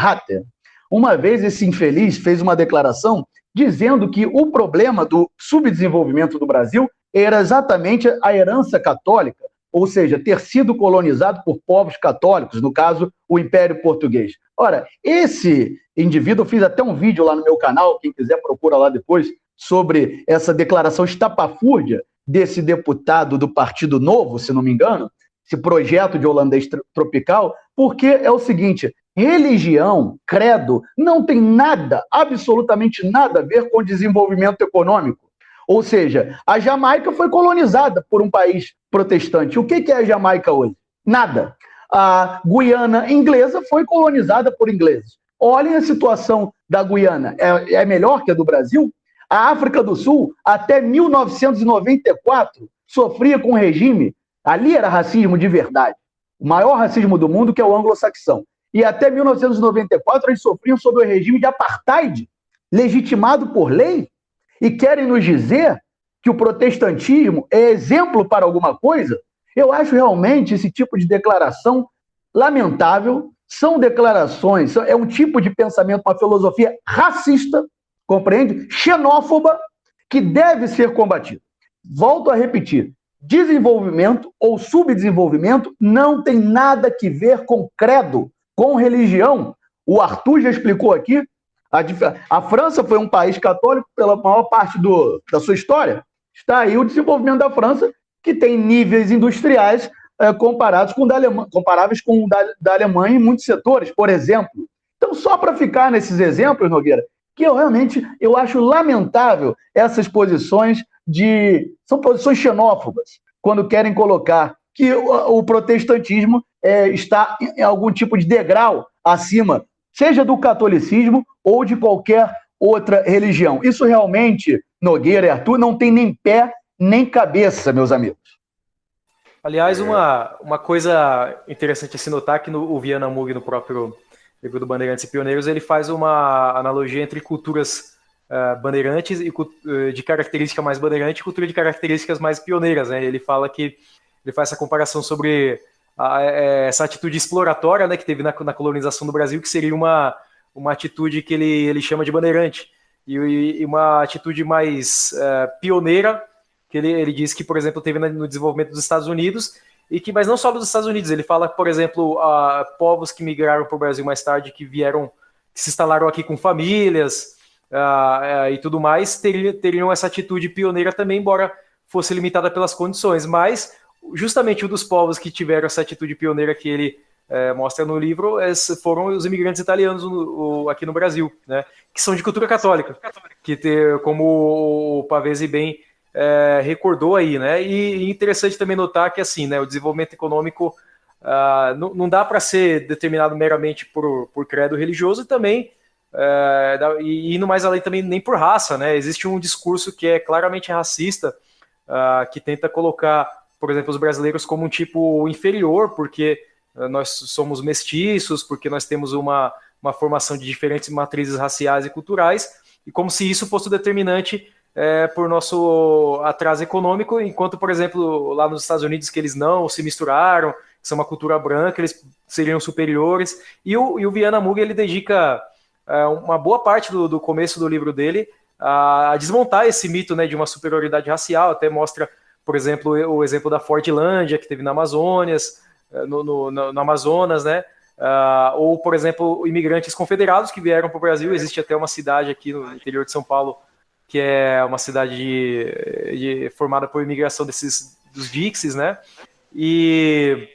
Uma vez esse infeliz fez uma declaração dizendo que o problema do subdesenvolvimento do Brasil era exatamente a herança católica, ou seja, ter sido colonizado por povos católicos, no caso, o Império Português. Ora, esse indivíduo, eu fiz até um vídeo lá no meu canal, quem quiser procura lá depois, sobre essa declaração estapafúrdia desse deputado do Partido Novo, se não me engano, esse projeto de holandês tropical, porque é o seguinte: religião, credo, não tem nada, absolutamente nada a ver com desenvolvimento econômico. Ou seja, a Jamaica foi colonizada por um país protestante. O que é a Jamaica hoje? Nada. A Guiana inglesa foi colonizada por ingleses. Olhem a situação da Guiana. É, é melhor que a do Brasil? A África do Sul, até 1994, sofria com um regime, ali era racismo de verdade, o maior racismo do mundo, que é o anglo-saxão. E até 1994 eles sofriam sob o regime de apartheid, legitimado por lei, e querem nos dizer que o protestantismo é exemplo para alguma coisa? Eu acho realmente esse tipo de declaração lamentável. São declarações, é um tipo de pensamento, uma filosofia racista, compreende? Xenófoba, que deve ser combatido. Volto a repetir: desenvolvimento ou subdesenvolvimento não tem nada que ver com credo, com religião. O Arthur já explicou aqui. A, a França foi um país católico pela maior parte do, da sua história. Está aí o desenvolvimento da França, que tem níveis industriais é, comparados com da Alemanha, comparáveis com o da, da Alemanha em muitos setores, por exemplo. Então, só para ficar nesses exemplos, Nogueira, que eu realmente eu acho lamentável essas posições de são posições xenófobas quando querem colocar que o, o protestantismo é, está em algum tipo de degrau acima, seja do catolicismo ou de qualquer outra religião. Isso realmente, Nogueira e Arthur, não tem nem pé nem cabeça, meus amigos. Aliás, uma, uma coisa interessante a se notar que no, o Viana Mug, no próprio livro do Bandeirantes e Pioneiros, ele faz uma analogia entre culturas uh, bandeirantes e uh, de característica mais bandeirante e cultura de características mais pioneiras. Né? Ele fala que ele faz essa comparação sobre é, essa atitude exploratória né, que teve na, na, colonização do Brasil, que seria uma, uma atitude que ele, ele chama de bandeirante, e, e uma atitude mais uh, pioneira, que ele, ele diz que, por exemplo, teve no desenvolvimento dos Estados Unidos, e que, mas não só dos Estados Unidos, ele fala, por exemplo, a povos que migraram para o Brasil mais tarde, que vieram, que se instalaram aqui com famílias uh, uh, e tudo mais, teriam, teriam essa atitude pioneira também, embora fosse limitada pelas condições, mas justamente um dos povos que tiveram essa atitude pioneira que ele é, mostra no livro foram os imigrantes italianos no, o, aqui no Brasil, né, que são de cultura católica, que ter, como o Pavese bem é, recordou aí, né, e, interessante também notar que assim, né, o desenvolvimento econômico uh, não, não, dá para ser determinado meramente por, por credo religioso e também é, e indo mais além também nem por raça, né, existe um discurso que é claramente racista, uh, que tenta colocar, por exemplo, os brasileiros como um tipo inferior, porque eh, nós somos mestiços, porque nós temos uma, uma formação de diferentes matrizes raciais e culturais, e como se isso fosse determinante é, por nosso atraso econômico, enquanto, por exemplo, lá nos Estados Unidos, que eles não se misturaram, são uma cultura branca, eles seriam superiores. E o, e o Viana Muga, ele dedica é, uma boa parte do, do, começo do livro dele a, a, desmontar esse mito né, de uma superioridade racial, até mostra, por exemplo, o exemplo da Fortlândia, que teve na Amazônias, eh, no, no, no Amazonas, né? Uh, ou, por exemplo, imigrantes confederados que vieram para o Brasil. Existe até uma cidade aqui no interior de São Paulo que é uma cidade de, de, formada por imigração desses dos Dixes, né? E,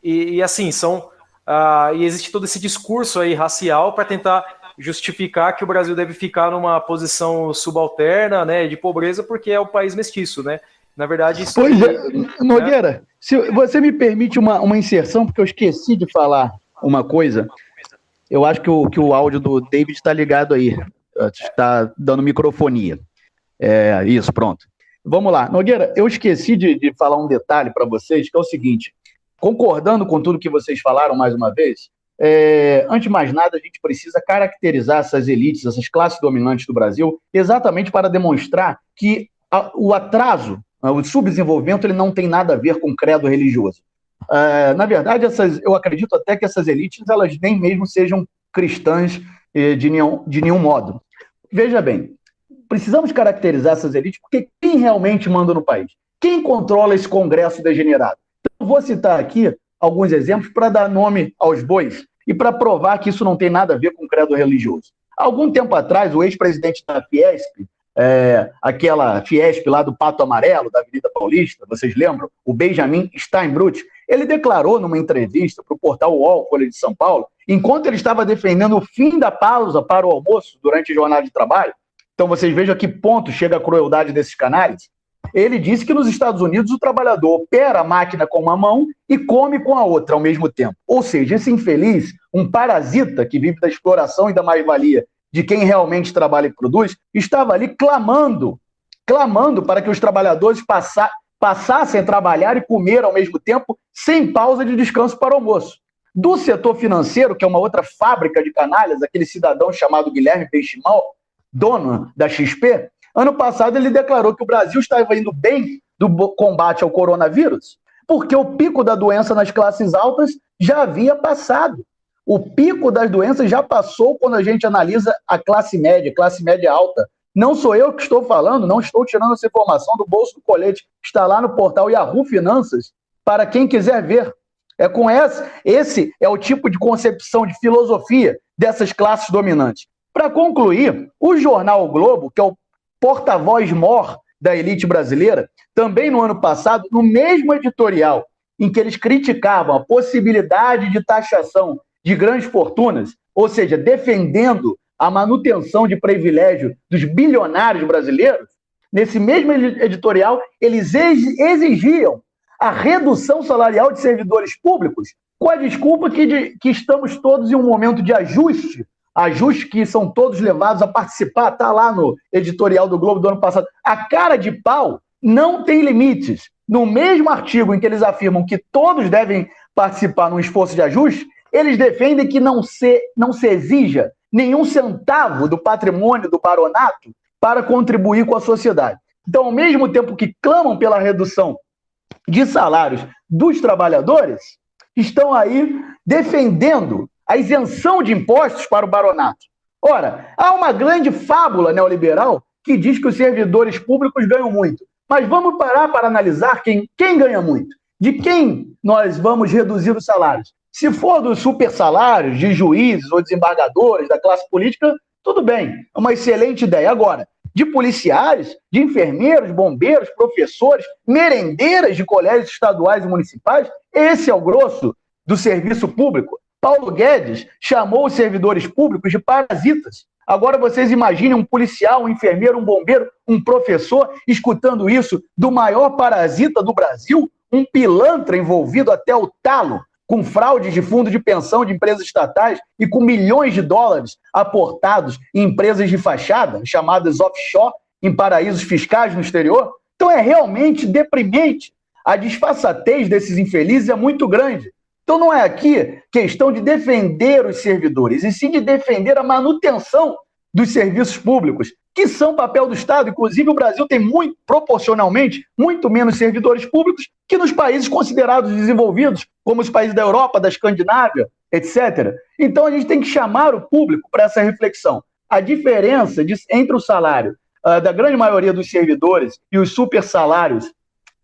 e, e assim são uh, e existe todo esse discurso aí racial para tentar justificar que o Brasil deve ficar numa posição subalterna, né, de pobreza, porque é o país mestiço, né? Na verdade, isso. Pois é, Nogueira, se você me permite uma, uma inserção, porque eu esqueci de falar uma coisa. Eu acho que o, que o áudio do David está ligado aí. Está dando microfonia. É, isso, pronto. Vamos lá. Nogueira, eu esqueci de, de falar um detalhe para vocês, que é o seguinte: concordando com tudo que vocês falaram mais uma vez, é, antes de mais nada, a gente precisa caracterizar essas elites, essas classes dominantes do Brasil, exatamente para demonstrar que a, o atraso o subdesenvolvimento ele não tem nada a ver com credo religioso. Uh, na verdade, essas, eu acredito até que essas elites elas nem mesmo sejam cristãs eh, de, nenhum, de nenhum modo. Veja bem, precisamos caracterizar essas elites porque quem realmente manda no país? Quem controla esse Congresso degenerado? Então, vou citar aqui alguns exemplos para dar nome aos bois e para provar que isso não tem nada a ver com credo religioso. Algum tempo atrás, o ex-presidente da Fiesp, é, aquela Fiesp lá do Pato Amarelo, da Avenida Paulista, vocês lembram? O Benjamin Steinbrück, ele declarou numa entrevista para o portal UOL, Folha de São Paulo, enquanto ele estava defendendo o fim da pausa para o almoço durante a jornada de trabalho, então vocês vejam a que ponto chega a crueldade desses canais, ele disse que nos Estados Unidos o trabalhador opera a máquina com uma mão e come com a outra ao mesmo tempo. Ou seja, esse infeliz, um parasita que vive da exploração e da mais-valia de quem realmente trabalha e produz, estava ali clamando, clamando para que os trabalhadores passa, passassem a trabalhar e comer ao mesmo tempo, sem pausa de descanso para o almoço. Do setor financeiro, que é uma outra fábrica de canalhas, aquele cidadão chamado Guilherme Peiximal, dono da XP, ano passado ele declarou que o Brasil estava indo bem do combate ao coronavírus, porque o pico da doença nas classes altas já havia passado. O pico das doenças já passou quando a gente analisa a classe média, classe média alta. Não sou eu que estou falando, não estou tirando essa informação do bolso do colete. Está lá no portal Yahoo Finanças, para quem quiser ver. É com essa, esse é o tipo de concepção de filosofia dessas classes dominantes. Para concluir, o jornal o Globo, que é o porta-voz mor da elite brasileira, também no ano passado, no mesmo editorial em que eles criticavam a possibilidade de taxação de grandes fortunas, ou seja, defendendo a manutenção de privilégio dos bilionários brasileiros, nesse mesmo editorial, eles exigiam a redução salarial de servidores públicos, com a desculpa que, de, que estamos todos em um momento de ajuste, ajuste que são todos levados a participar, está lá no editorial do Globo do ano passado. A cara de pau não tem limites. No mesmo artigo em que eles afirmam que todos devem participar num esforço de ajuste, eles defendem que não se, não se exija nenhum centavo do patrimônio do baronato para contribuir com a sociedade. Então, ao mesmo tempo que clamam pela redução de salários dos trabalhadores, estão aí defendendo a isenção de impostos para o baronato. Ora, há uma grande fábula neoliberal que diz que os servidores públicos ganham muito. Mas vamos parar para analisar quem, quem ganha muito. De quem nós vamos reduzir os salários? Se for dos super salários de juízes ou desembargadores da classe política, tudo bem, é uma excelente ideia. Agora, de policiais, de enfermeiros, bombeiros, professores, merendeiras de colégios estaduais e municipais. Esse é o grosso do serviço público. Paulo Guedes chamou os servidores públicos de parasitas. Agora vocês imaginem um policial, um enfermeiro, um bombeiro, um professor escutando isso do maior parasita do Brasil, um pilantra envolvido até o talo com fraudes de fundo de pensão de empresas estatais e com milhões de dólares aportados em empresas de fachada, chamadas offshore, em paraísos fiscais no exterior. Então é realmente deprimente. A disfarçatez desses infelizes é muito grande. Então não é aqui questão de defender os servidores, e sim de defender a manutenção dos serviços públicos, que são papel do Estado. Inclusive, o Brasil tem muito, proporcionalmente, muito menos servidores públicos que nos países considerados desenvolvidos, como os países da Europa, da Escandinávia, etc. Então, a gente tem que chamar o público para essa reflexão. A diferença de, entre o salário uh, da grande maioria dos servidores e os super salários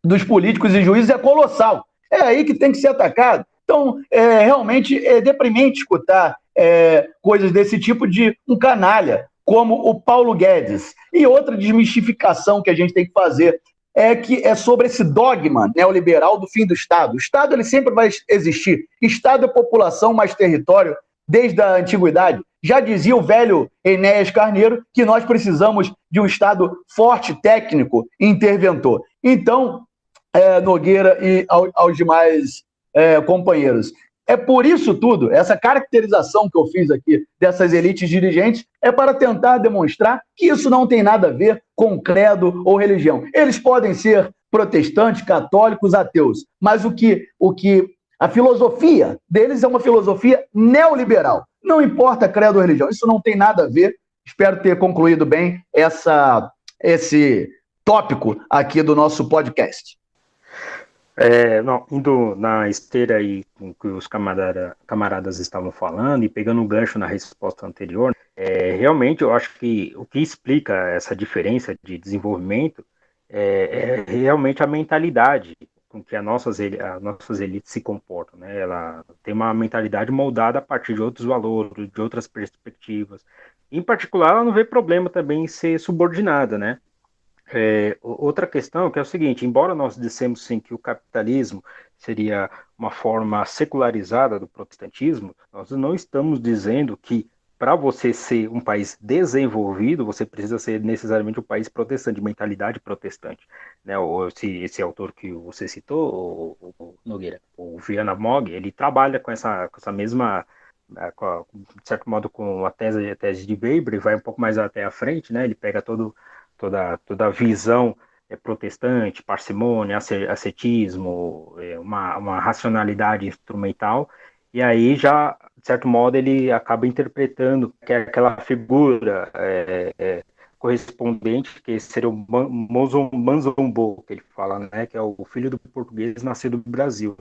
dos políticos e juízes é colossal. É aí que tem que ser atacado. Então, é, realmente é deprimente escutar é, coisas desse tipo de um canalha como o Paulo Guedes. E outra desmistificação que a gente tem que fazer é que é sobre esse dogma neoliberal do fim do Estado. O Estado ele sempre vai existir. Estado é população mais território desde a antiguidade. Já dizia o velho Enéas Carneiro que nós precisamos de um Estado forte, técnico e interventor. Então, é, Nogueira e ao, aos demais é, companheiros, é por isso tudo, essa caracterização que eu fiz aqui dessas elites dirigentes é para tentar demonstrar que isso não tem nada a ver com credo ou religião. Eles podem ser protestantes, católicos, ateus, mas o que, o que a filosofia deles é uma filosofia neoliberal. Não importa credo ou religião, isso não tem nada a ver. Espero ter concluído bem essa, esse tópico aqui do nosso podcast. É, não, indo na esteira aí com que os camarada, camaradas estavam falando e pegando um gancho na resposta anterior, é, realmente eu acho que o que explica essa diferença de desenvolvimento é, é realmente a mentalidade com que as nossas, as nossas elites se comportam. Né? Ela tem uma mentalidade moldada a partir de outros valores, de outras perspectivas. Em particular, ela não vê problema também em ser subordinada, né? É, outra questão que é o seguinte: embora nós dissemos sim que o capitalismo seria uma forma secularizada do protestantismo, nós não estamos dizendo que para você ser um país desenvolvido, você precisa ser necessariamente um país protestante, de mentalidade protestante. Né? O, esse, esse autor que você citou, o, o Nogueira, o Viana Mogg, ele trabalha com essa, com essa mesma, né, de certo modo, com a tese, a tese de Weber, vai um pouco mais até a frente, né? ele pega todo toda, toda a visão é, protestante, parcimônia, ascetismo, é, uma, uma racionalidade instrumental, e aí já, de certo modo, ele acaba interpretando que é aquela figura é, é, correspondente, que seria o Manzombo, que ele fala, né, que é o filho do português nascido no Brasil.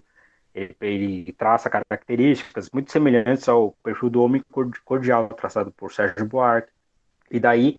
Ele, ele, traça características muito semelhantes ao perfil do homem cordial, traçado por Sérgio Buarque. E daí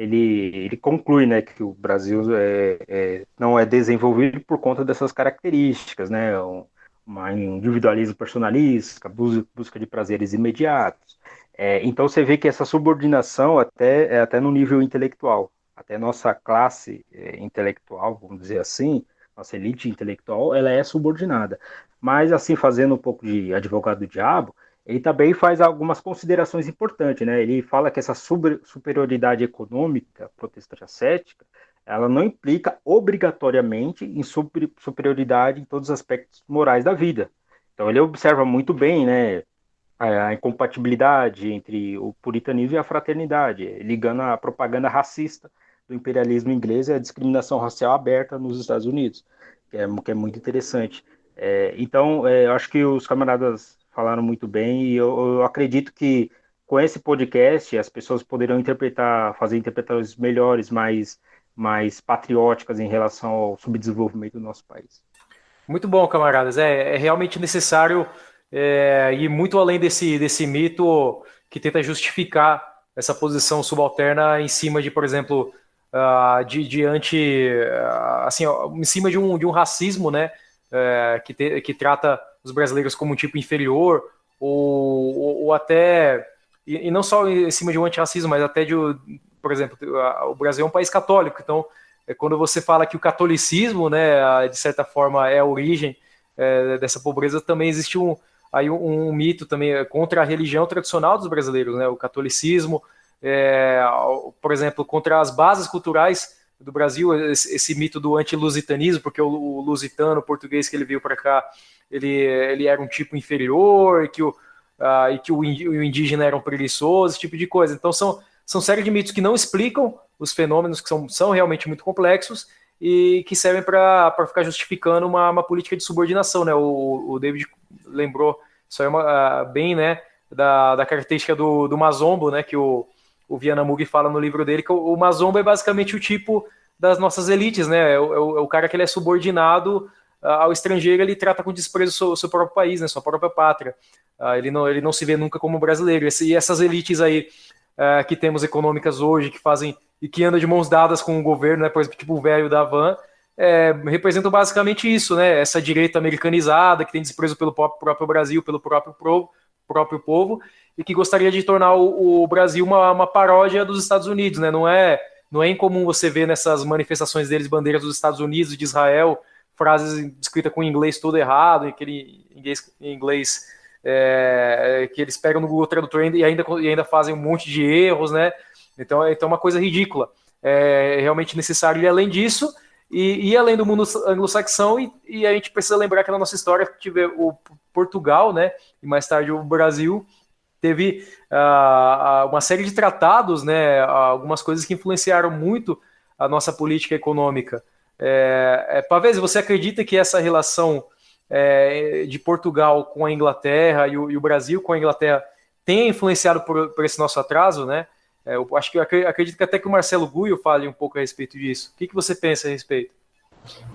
ele, ele conclui né, que o Brasil é, é, não é desenvolvido por conta dessas características, né, um, uma individualismo personalista, busca de prazeres imediatos. É, então você vê que essa subordinação até é até no nível intelectual, até nossa classe é, intelectual, vamos dizer assim, nossa elite intelectual, ela é subordinada. Mas assim, fazendo um pouco de advogado do diabo, ele também faz algumas considerações importantes, né? Ele fala que essa superioridade econômica protestante ascética, ela não implica obrigatoriamente em superioridade em todos os aspectos morais da vida. Então ele observa muito bem, né, a incompatibilidade entre o puritanismo e a fraternidade, ligando a propaganda racista do imperialismo inglês e a discriminação racial aberta nos Estados Unidos, que é, que é muito interessante. É, então, é, eu acho que os camaradas falaram muito bem e eu, eu, acredito que com esse podcast as pessoas poderão interpretar, fazer interpretações melhores, mais, mais patrióticas em relação ao subdesenvolvimento do nosso país. Muito bom, camaradas. É, é realmente necessário é, ir muito além desse, desse mito que tenta justificar essa posição subalterna em cima de, por exemplo, uh, de, anti, uh, assim, em cima de um, de um racismo, né, uh, que, te, que trata os brasileiros como um tipo inferior, ou, ou, ou até, e, e, não só em cima de um antirracismo, mas até de, por exemplo, o Brasil é um país católico, então é, quando você fala que o catolicismo, né, de certa forma é a origem é, dessa pobreza, também existe um, aí um, um, mito também contra a religião tradicional dos brasileiros, né, o catolicismo, é, por exemplo, contra as bases culturais do Brasil, esse, esse mito do anti-lusitanismo, porque o, o lusitano português que ele veio para cá, ele, ele era um tipo inferior, e que o, uh, e que o indígena era um preguiçoso, esse tipo de coisa. Então são, são série de mitos que não explicam os fenômenos que são, são realmente muito complexos e que servem para ficar justificando uma, uma política de subordinação, né? O, o David lembrou isso aí é uh, bem, né, da, da característica do, do Mazombo, né, que o, o Vianamug fala no livro dele, que o, Mazombo é basicamente o tipo das nossas elites, né? É o, é o, é cara que ele é subordinado uh, ao estrangeiro, ele trata com desprezo o seu, seu, próprio país, né, sua própria pátria. Uh, ele, não, ele não se vê nunca como brasileiro. e essas elites aí uh, que temos econômicas hoje, que fazem e que andam de mãos dadas com o governo, né, por exemplo, tipo o velho da van, é, representam basicamente isso, né? Essa direita americanizada que tem desprezo pelo próprio Brasil, pelo próprio povo, próprio povo e que gostaria de tornar o, o Brasil uma, uma, paródia dos Estados Unidos, né? Não é não é incomum você ver nessas manifestações deles bandeiras dos Estados Unidos, de Israel, frases escritas com inglês todo errado, aquele inglês, inglês é, que eles pegam no Google Tradutor e ainda, e ainda fazem um monte de erros, né? Então, então é uma coisa ridícula. É realmente necessário ir além disso e, e além do mundo anglo-saxão e, e, a gente precisa lembrar que na nossa história tive o Portugal, né? E mais tarde o Brasil teve uh, uma série de tratados, né? Algumas coisas que influenciaram muito a nossa política econômica. É, é, você acredita que essa relação é, de Portugal com a Inglaterra e o, e o, Brasil com a Inglaterra tenha influenciado por, por esse nosso atraso, né? É, eu acho que eu acredito que até que o Marcelo Guio fale um pouco a respeito disso. O que, que você pensa a respeito?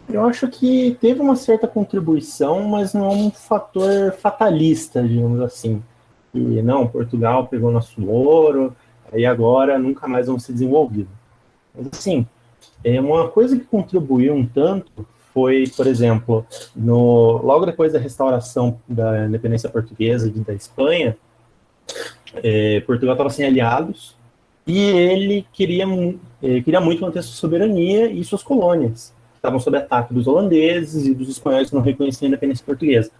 Eu acho que teve uma certa contribuição, mas não é um fator fatalista, digamos assim. E não, Portugal pegou nosso ouro, aí agora nunca mais vão ser desenvolvidos. Mas assim, é uma coisa que contribuiu um tanto foi, por exemplo, no, logo depois da restauração da independência portuguesa da Espanha, é, Portugal estava sem aliados e ele queria, é, queria muito manter sua soberania e suas colônias, que estavam sob ataque dos holandeses e dos espanhóis que não reconheciam a independência portuguesa.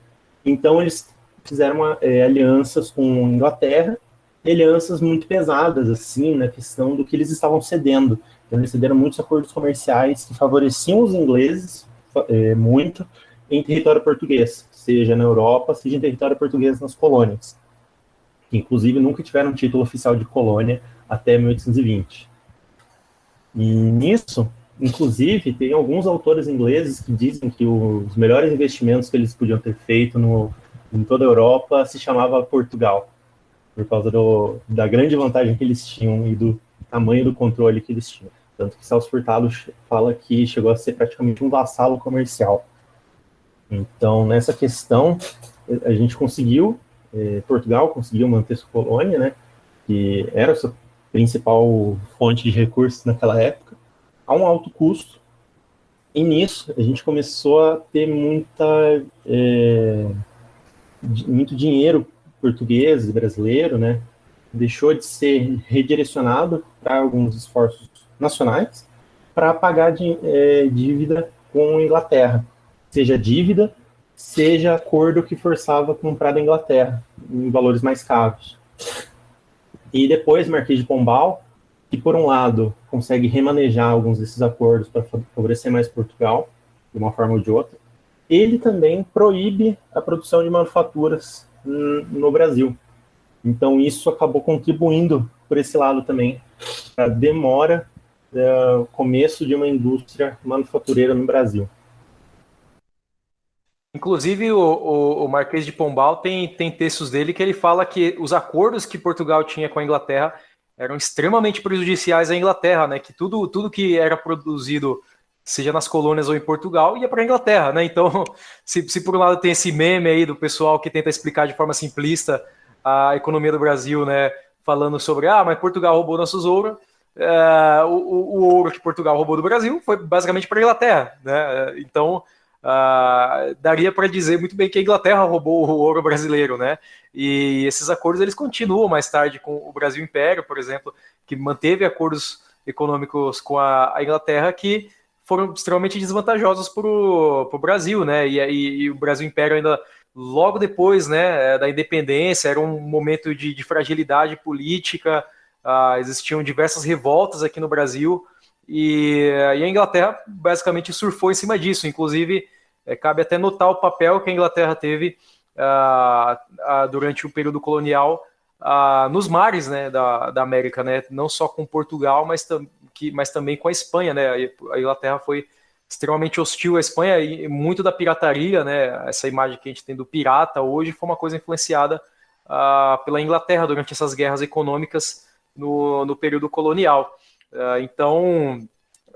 Então eles fizeram é, alianças com a Inglaterra, alianças muito pesadas, assim, na questão do que eles estavam cedendo. Então, eles cederam muitos acordos comerciais que favoreciam os ingleses é, muito em território português, seja na Europa, seja em território português nas colônias, que inclusive nunca tiveram título oficial de colônia até 1820. E nisso, inclusive, tem alguns autores ingleses que dizem que os melhores investimentos que eles podiam ter feito no, em toda a Europa se chamava Portugal, por causa do, da grande vantagem que eles tinham e do tamanho do controle que eles tinham. Tanto que Celso Furtado fala que chegou a ser praticamente um vassalo comercial. Então, nessa questão, a gente conseguiu, eh, Portugal conseguiu manter sua colônia, né, que era a sua principal fonte de recursos naquela época, a um alto custo. E nisso, a gente começou a ter muita, eh, muito dinheiro português brasileiro, né, deixou de ser redirecionado para alguns esforços nacionais para pagar de, é, dívida com a Inglaterra, seja dívida, seja acordo que forçava comprar da Inglaterra em valores mais caros. E depois Marquês de Pombal, que por um lado consegue remanejar alguns desses acordos para favorecer mais Portugal, de uma forma ou de outra, ele também proíbe a produção de manufaturas no Brasil. Então isso acabou contribuindo por esse lado também, a demora é, começo de uma indústria manufatureira no Brasil. Inclusive, o, o, o, Marquês de Pombal tem, tem textos dele que ele fala que os acordos que Portugal tinha com a Inglaterra eram extremamente prejudiciais à Inglaterra, né? Que tudo, tudo que era produzido, seja nas colônias ou em Portugal, ia para a Inglaterra, né? Então, (laughs) se, se por um lado tem esse meme aí do pessoal que tenta explicar de forma simplista a economia do Brasil, né? Falando sobre, ah, mas Portugal roubou nossos ouros Uh, o, o, ouro que Portugal roubou do Brasil foi basicamente para a Inglaterra, né? Então uh, daria para dizer muito bem que a Inglaterra roubou o ouro brasileiro, né? E esses acordos eles continuam mais tarde com o Brasil Império, por exemplo, que manteve acordos econômicos com a, a Inglaterra que foram extremamente desvantajosos para o Brasil, né? E, e, e, o Brasil Império ainda logo depois, né, da independência, era um momento de, de fragilidade política, uh, existiam diversas revoltas aqui no Brasil e, e, a Inglaterra basicamente surfou em cima disso. Inclusive, é, cabe até notar o papel que a Inglaterra teve uh, uh, durante o período colonial nos mares né, da, da América, né, não só com Portugal, mas, tam, que, mas também com a Espanha. Né, a Inglaterra foi extremamente hostil à Espanha e muito da pirataria, né, essa imagem que a gente tem do pirata hoje foi uma coisa influenciada uh, pela Inglaterra durante essas guerras econômicas no, no período colonial. Uh, então,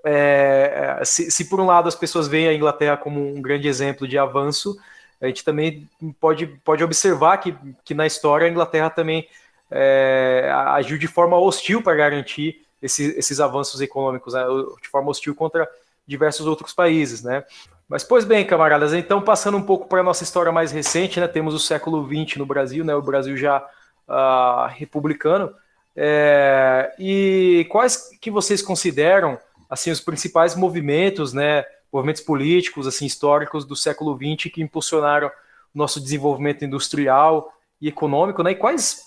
é, se, se, por um lado as pessoas veem a Inglaterra como um grande exemplo de avanço, a gente também pode, pode observar que, que na história a Inglaterra também é, agiu de forma hostil para garantir esses, esses avanços econômicos, né, de forma hostil contra diversos outros países, né? Mas, pois bem, camaradas, então passando um pouco para a nossa história mais recente, né? Temos o século XX no Brasil, né? O Brasil já uh, republicano. É, e quais que vocês consideram, assim, os principais movimentos, né? Movimentos políticos, assim, históricos do século XX que impulsionaram o nosso desenvolvimento industrial e econômico, né? E quais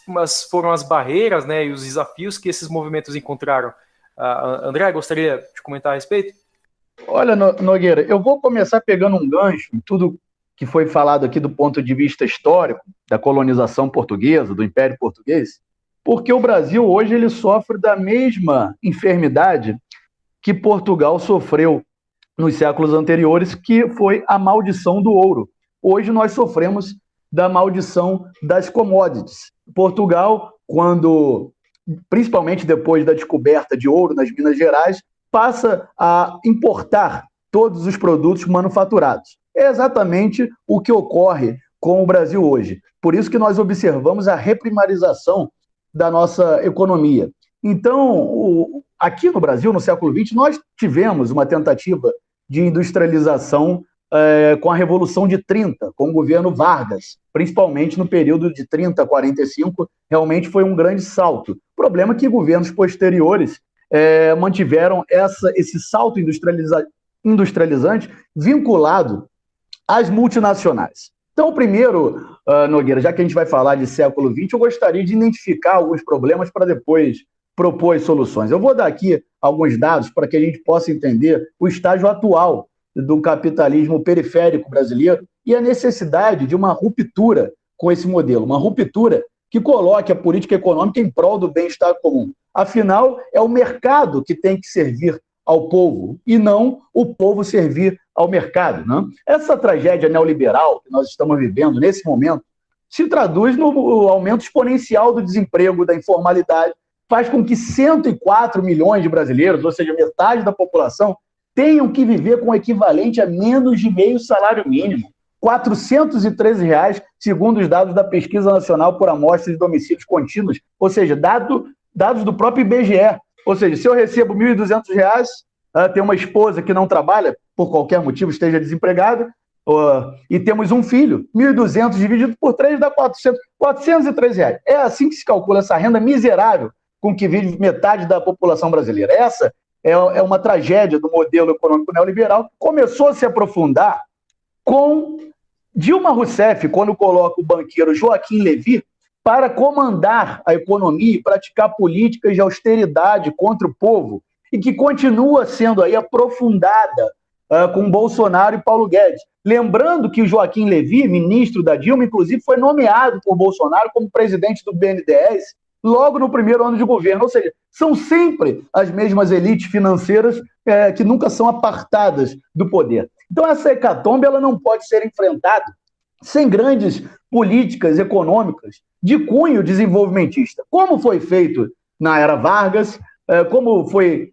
foram as barreiras, né? E os desafios que esses movimentos encontraram? Uh, André, gostaria de comentar a respeito? Olha, Nogueira, eu vou começar pegando um gancho em tudo que foi falado aqui do ponto de vista histórico da colonização portuguesa, do Império Português, porque o Brasil hoje ele sofre da mesma enfermidade que Portugal sofreu nos séculos anteriores, que foi a maldição do ouro. Hoje nós sofremos da maldição das commodities. Portugal, quando principalmente depois da descoberta de ouro nas Minas Gerais, passa a importar todos os produtos manufaturados. É exatamente o que ocorre com o Brasil hoje. Por isso que nós observamos a reprimarização da nossa economia. Então, o, aqui no Brasil, no século XX, nós tivemos uma tentativa de industrialização é, com a Revolução de 30, com o governo Vargas, principalmente no período de 30 a 45, realmente foi um grande salto. Problema é que governos posteriores é, mantiveram essa, esse salto industrializa, industrializante vinculado às multinacionais. Então, primeiro, uh, Nogueira, já que a gente vai falar de século XX, eu gostaria de identificar alguns problemas para depois propor soluções. Eu vou dar aqui alguns dados para que a gente possa entender o estágio atual do capitalismo periférico brasileiro e a necessidade de uma ruptura com esse modelo, uma ruptura que coloque a política econômica em prol do bem-estar comum. Afinal, é o mercado que tem que servir ao povo e não o povo servir ao mercado. Né? Essa tragédia neoliberal que nós estamos vivendo nesse momento se traduz no aumento exponencial do desemprego, da informalidade, faz com que 104 milhões de brasileiros, ou seja, metade da população, tenham que viver com o equivalente a menos de meio salário mínimo. 413 reais, segundo os dados da Pesquisa Nacional por Amostra de Domicílios Contínuos, ou seja, dado dados do próprio IBGE. Ou seja, se eu recebo R$ 1.200, uh, tenho uma esposa que não trabalha, por qualquer motivo esteja desempregada, uh, e temos um filho, 1.200 dividido por 3 dá 400, 403 reais. É assim que se calcula essa renda miserável com que vive metade da população brasileira. Essa é, é uma tragédia do modelo econômico neoliberal começou a se aprofundar com Dilma Rousseff, quando coloca o banqueiro Joaquim Levy para comandar a economia e praticar políticas de austeridade contra o povo, e que continua sendo aí aprofundada uh, com Bolsonaro e Paulo Guedes. Lembrando que o Joaquim Levy, ministro da Dilma, inclusive foi nomeado por Bolsonaro como presidente do BNDES logo no primeiro ano de governo. Ou seja, são sempre as mesmas elites financeiras é, que nunca são apartadas do poder. Então, essa hecatombe ela não pode ser enfrentada sem grandes políticas econômicas de cunho desenvolvimentista, como foi feito na era Vargas, é, como foi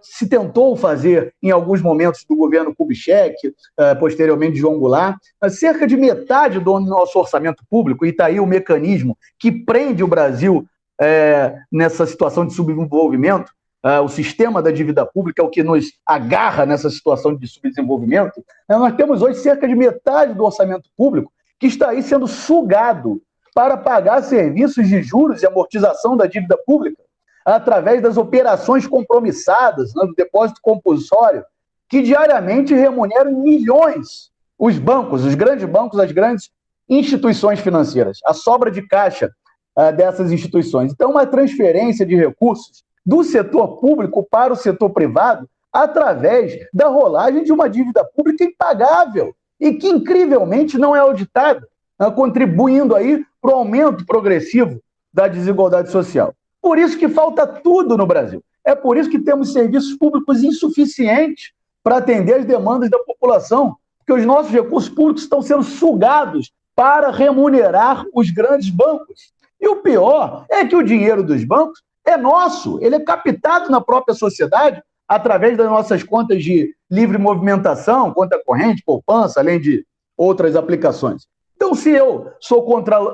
se tentou fazer em alguns momentos do governo Kubitschek, é, posteriormente João Goulart, cerca de metade do nosso orçamento público, e está aí o mecanismo que prende o Brasil é, nessa situação de subdesenvolvimento, uh, o sistema da dívida pública é o que nos agarra nessa situação de subdesenvolvimento, uh, nós temos hoje cerca de metade do orçamento público que está aí sendo sugado para pagar serviços de juros e amortização da dívida pública através das operações compromissadas né, do depósito compulsório, que diariamente remuneram milhões os bancos, os grandes bancos, as grandes instituições financeiras, a sobra de caixa uh, dessas instituições. Então, uma transferência de recursos do setor público para o setor privado através da rolagem de uma dívida pública impagável e que, incrivelmente, não é auditada, uh, contribuindo aí para o aumento progressivo da desigualdade social. Por isso que falta tudo no Brasil. É por isso que temos serviços públicos insuficientes para atender as demandas da população, porque os nossos recursos públicos estão sendo sugados para remunerar os grandes bancos. E o pior é que o dinheiro dos bancos é nosso, ele é captado na própria sociedade através das nossas contas de livre movimentação, conta corrente, poupança, além de outras aplicações. Então, se eu sou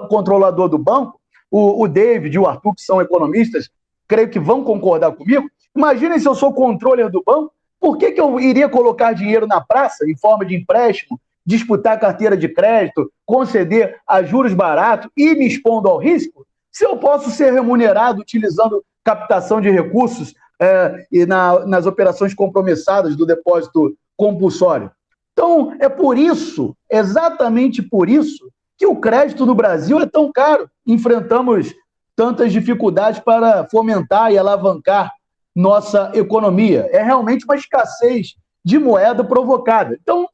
controlador do banco, o, o David e o Arthur, que são economistas, creio que vão concordar comigo. Imaginem se eu sou controller do banco, por que, que eu iria colocar dinheiro na praça em forma de empréstimo, disputar carteira de crédito, conceder a juros baratos e me expondo ao risco, se eu posso ser remunerado utilizando captação de recursos é, e na, nas operações compromissadas do depósito compulsório. Então, é por isso, exatamente por isso, que o crédito no Brasil é tão caro. Enfrentamos tantas dificuldades para fomentar e alavancar nossa economia. É realmente uma escassez de moeda provocada. Então,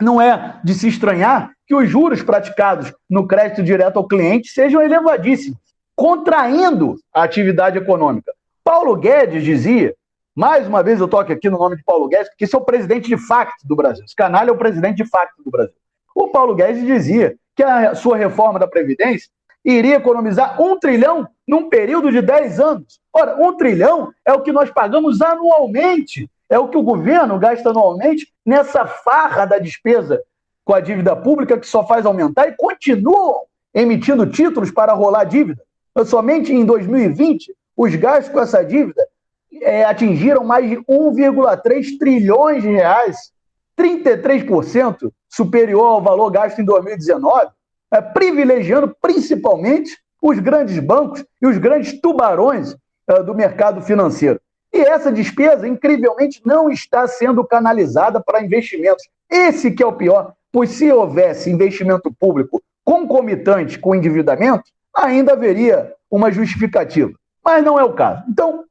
não é de se estranhar que os juros praticados no crédito direto ao cliente sejam elevadíssimos, contraindo a atividade econômica. Paulo Guedes dizia, mais uma vez eu toco aqui no nome de Paulo Guedes, porque esse é o presidente de facto do Brasil. Esse canalha é o presidente de facto do Brasil. O Paulo Guedes dizia que a sua reforma da Previdência iria economizar um trilhão num período de 10 anos. Ora, um trilhão é o que nós pagamos anualmente é o que o governo gasta anualmente nessa farra da despesa com a dívida pública, que só faz aumentar, e continuam emitindo títulos para rolar dívida. Somente em 2020, os gastos com essa dívida é, atingiram mais de 1,3 trilhões de reais, 33% superior ao valor gasto em 2019, é, privilegiando principalmente os grandes bancos e os grandes tubarões é, do mercado financeiro. E essa despesa, incrivelmente, não está sendo canalizada para investimentos. Esse que é o pior, pois se houvesse investimento público concomitante com endividamento, ainda haveria uma justificativa. Mas não é o caso. Então,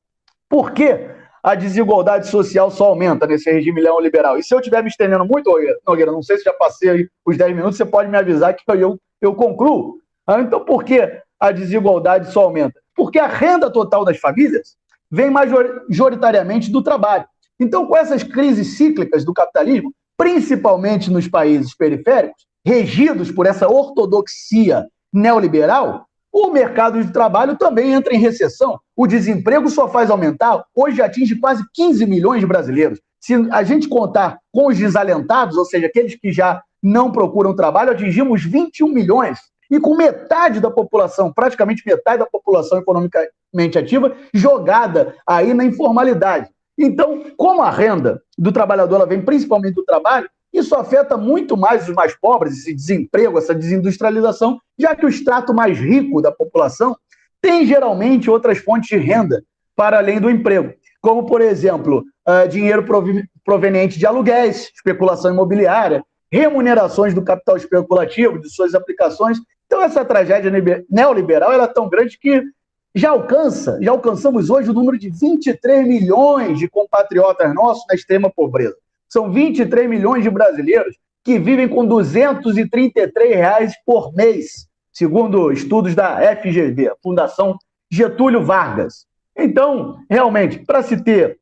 por que a desigualdade social só aumenta nesse regime neoliberal? E se eu estiver me estendendo muito, Nogueira, não sei se já passei os 10 minutos, você pode me avisar que eu, eu concluo. Ah, então, por que a desigualdade só aumenta? Porque a renda total das famílias vem majoritariamente do trabalho. Então, com essas crises cíclicas do capitalismo, principalmente nos países periféricos, regidos por essa ortodoxia neoliberal, o mercado de trabalho também entra em recessão. O desemprego só faz aumentar, hoje atinge quase 15 milhões de brasileiros. Se a gente contar com os desalentados, ou seja, aqueles que já não procuram trabalho, atingimos 21 milhões. E com metade da população, praticamente metade da população econômica mente ativa, jogada aí na informalidade. Então, como a renda do trabalhador ela vem principalmente do trabalho, isso afeta muito mais os mais pobres, esse desemprego, essa desindustrialização, já que o extrato mais rico da população tem geralmente outras fontes de renda para além do emprego, como, por exemplo, uh, dinheiro proveniente de aluguéis, especulação imobiliária, remunerações do capital especulativo, de suas aplicações. Então, essa tragédia neoliberal ela é tão grande que já alcança, já alcançamos hoje o número de 23 milhões de compatriotas nossos na extrema pobreza. São 23 milhões de brasileiros que vivem com 233 reais por mês, segundo estudos da FGV, Fundação Getúlio Vargas. Então, realmente, para se ter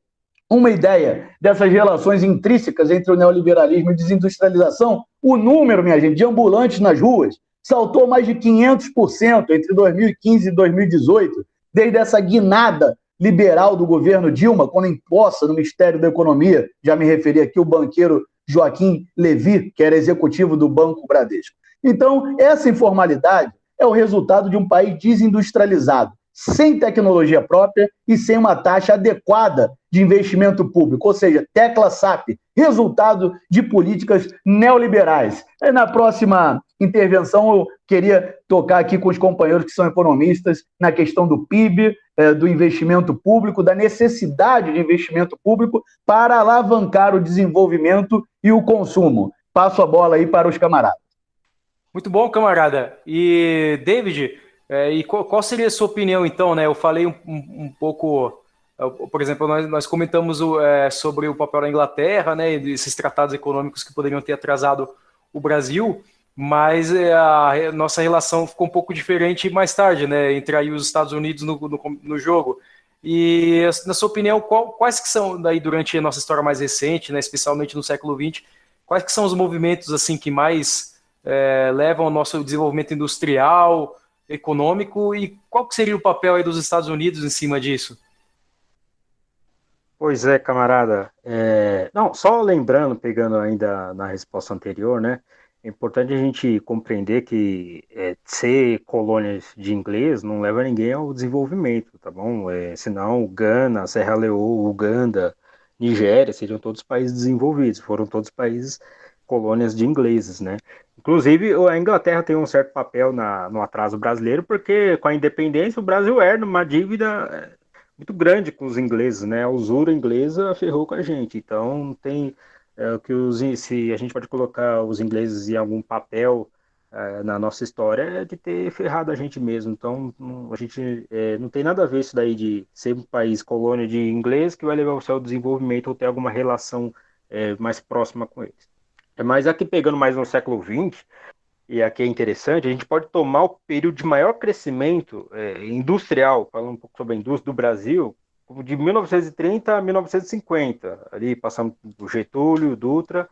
uma ideia dessas relações intrínsecas entre o neoliberalismo e desindustrialização, o número, minha gente, de ambulantes nas ruas saltou mais de 500% entre 2015 e 2018, desde essa guinada liberal do governo Dilma, quando imposta no Ministério da Economia, já me referi aqui o banqueiro Joaquim Levi, que era executivo do Banco Bradesco. Então, essa informalidade é o resultado de um país desindustrializado, sem tecnologia própria e sem uma taxa adequada de investimento público, ou seja, tecla SAP, resultado de políticas neoliberais. Na próxima intervenção, eu queria tocar aqui com os companheiros que são economistas na questão do PIB, é, do investimento público, da necessidade de investimento público para alavancar o desenvolvimento e o consumo. Passo a bola aí para os camaradas. Muito bom, camarada. E, David, é, e qual, seria a sua opinião, então? Né? Eu falei um, um, um pouco, é, por exemplo, nós, nós comentamos o, é, sobre o papel da Inglaterra, né, esses tratados econômicos que poderiam ter atrasado o Brasil, mas é, a, nossa relação ficou um pouco diferente mais tarde, né, entre aí os Estados Unidos no, no, no jogo. E, na sua opinião, qual, quais que são, daí, durante a nossa história mais recente, né, especialmente no século XX, quais que são os movimentos assim que mais é, levam ao nosso desenvolvimento industrial, econômico e qual que seria o papel aí dos Estados Unidos em cima disso? Pois é, camarada. É... Não, só lembrando, pegando ainda na resposta anterior, né? É importante a gente compreender que é, ser colônias de inglês não leva ninguém ao desenvolvimento, tá bom? É, senão Gana, Serra Leoa, Uganda, Nigéria seriam todos países desenvolvidos, foram todos países colônias de ingleses, né? Inclusive, a Inglaterra tem um certo papel na, no atraso brasileiro, porque com a independência o Brasil herda uma dívida é, muito grande com os ingleses, né? A usura inglesa ferrou com a gente. Então, tem é, que os, se a gente pode colocar os ingleses em algum papel é, na nossa história, é de ter ferrado a gente mesmo. Então, não, a gente é, não tem nada a ver isso daí de ser um país colônia de inglês que vai levar o seu desenvolvimento ou ter alguma relação é, mais próxima com eles. Mas aqui pegando mais no século XX, e aqui é interessante, a gente pode tomar o período de maior crescimento é, industrial, falando um pouco sobre a indústria do Brasil, de 1930 a 1950, ali passando por Getúlio, Dutra,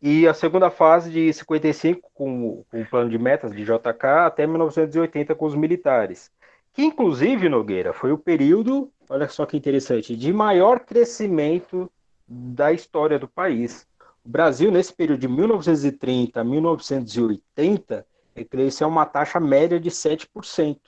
e a segunda fase de 55 com, com o plano de metas de JK até 1980 com os militares, que inclusive, Nogueira, foi o período, olha só que interessante, de maior crescimento da história do país. O Brasil, nesse período de 1930 a 1980, cresceu uma taxa média de 7%.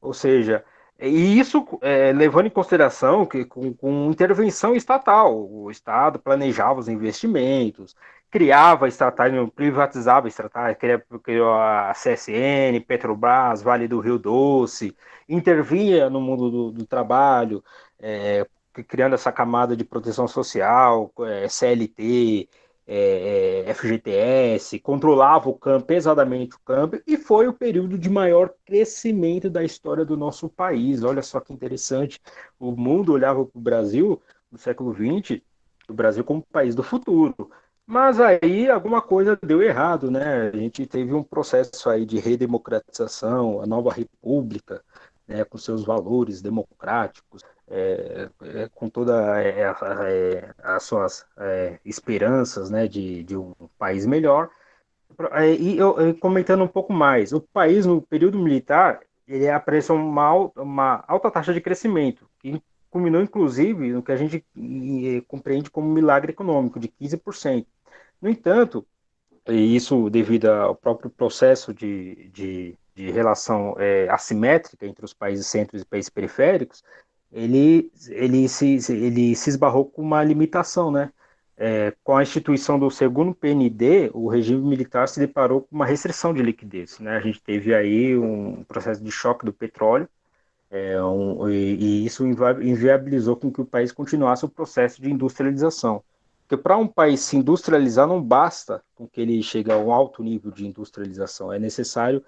Ou seja, e isso é, levando em consideração que com, com, intervenção estatal, o Estado planejava os investimentos, criava estatais, privatizava estatais, criou a CSN, Petrobras, Vale do Rio Doce, intervinha no mundo do, do trabalho, é, criando essa camada de proteção social, é, CLT, é, é FGTS, controlava o campo, pesadamente o campo, e foi o período de maior crescimento da história do nosso país. Olha só que interessante. O mundo olhava para o Brasil no século XX, o Brasil como país do futuro. Mas aí alguma coisa deu errado, né? A gente teve um processo aí de redemocratização, a nova república, né, com seus valores democráticos, é, é, com toda é, é, as suas é, esperanças né, de, de, um país melhor. E eu, comentando um pouco mais, o país no período militar ele apresentou uma, uma alta taxa de crescimento, que culminou inclusive no que a gente compreende como milagre econômico, de 15%. No entanto, e isso devido ao próprio processo de, de, de relação é, assimétrica entre os países centros e países periféricos, ele, ele, se, ele se esbarrou com uma limitação, né? É, com a instituição do segundo PND, o regime militar se deparou com uma restrição de liquidez. Né? A gente teve aí um processo de choque do petróleo, é, um, e, e, isso inviabilizou com que o país continuasse o processo de industrialização. Porque para um país se industrializar não basta com que ele chegue a um alto nível de industrialização, é necessário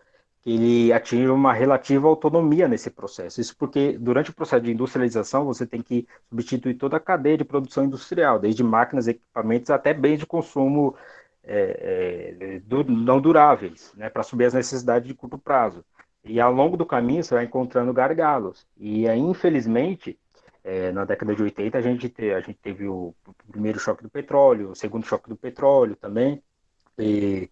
ele atinge uma relativa autonomia nesse processo. Isso porque durante o processo de industrialização você tem que substituir toda a cadeia de produção industrial, desde máquinas, equipamentos até bens de consumo é, é, do, não duráveis, né, para subir as necessidades de curto prazo. E ao longo do caminho você vai encontrando gargalos. E aí, infelizmente, é, na década de 80 a gente, te, a gente teve o, primeiro choque do petróleo, o segundo choque do petróleo também. E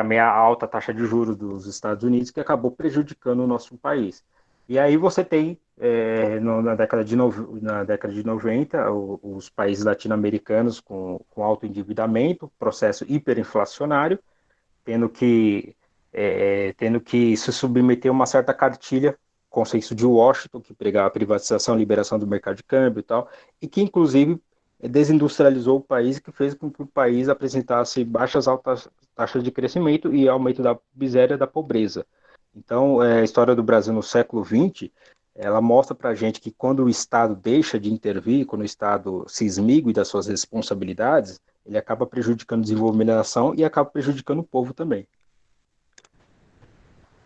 também a alta taxa de juros dos Estados Unidos, que acabou prejudicando o nosso país. E aí você tem, é, no, na, década de no, na década de 90, o, os países latino-americanos com, com alto endividamento, processo hiperinflacionário, tendo que, é, tendo que se submeter a uma certa cartilha consenso de Washington, que pregava a privatização, liberação do mercado de câmbio e tal, e que inclusive desindustrializou o país, que fez com que o país apresentasse baixas altas taxas de crescimento e aumento da miséria da pobreza. Então, é, a história do Brasil no século XX, ela mostra para a gente que quando o Estado deixa de intervir, quando o Estado se esmigue das suas responsabilidades, ele acaba prejudicando o desenvolvimento da nação e acaba prejudicando o povo também.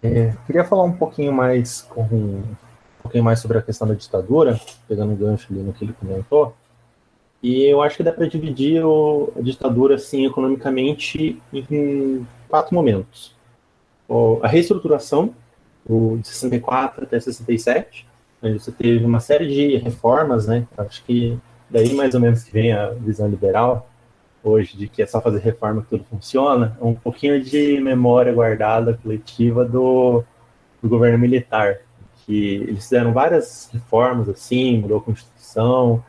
É, queria falar um pouquinho mais com um pouquinho mais sobre a questão da ditadura, pegando um gancho ali no que ele comentou. E eu acho que dá para dividir a ditadura assim economicamente em quatro momentos. A reestruturação, de 64 até 67, onde você teve uma série de reformas, né? Acho que daí mais ou menos que vem a visão liberal hoje de que é só fazer reforma que tudo funciona, um pouquinho de memória guardada coletiva do, do governo militar, que eles fizeram várias reformas assim, mudou a Constituição,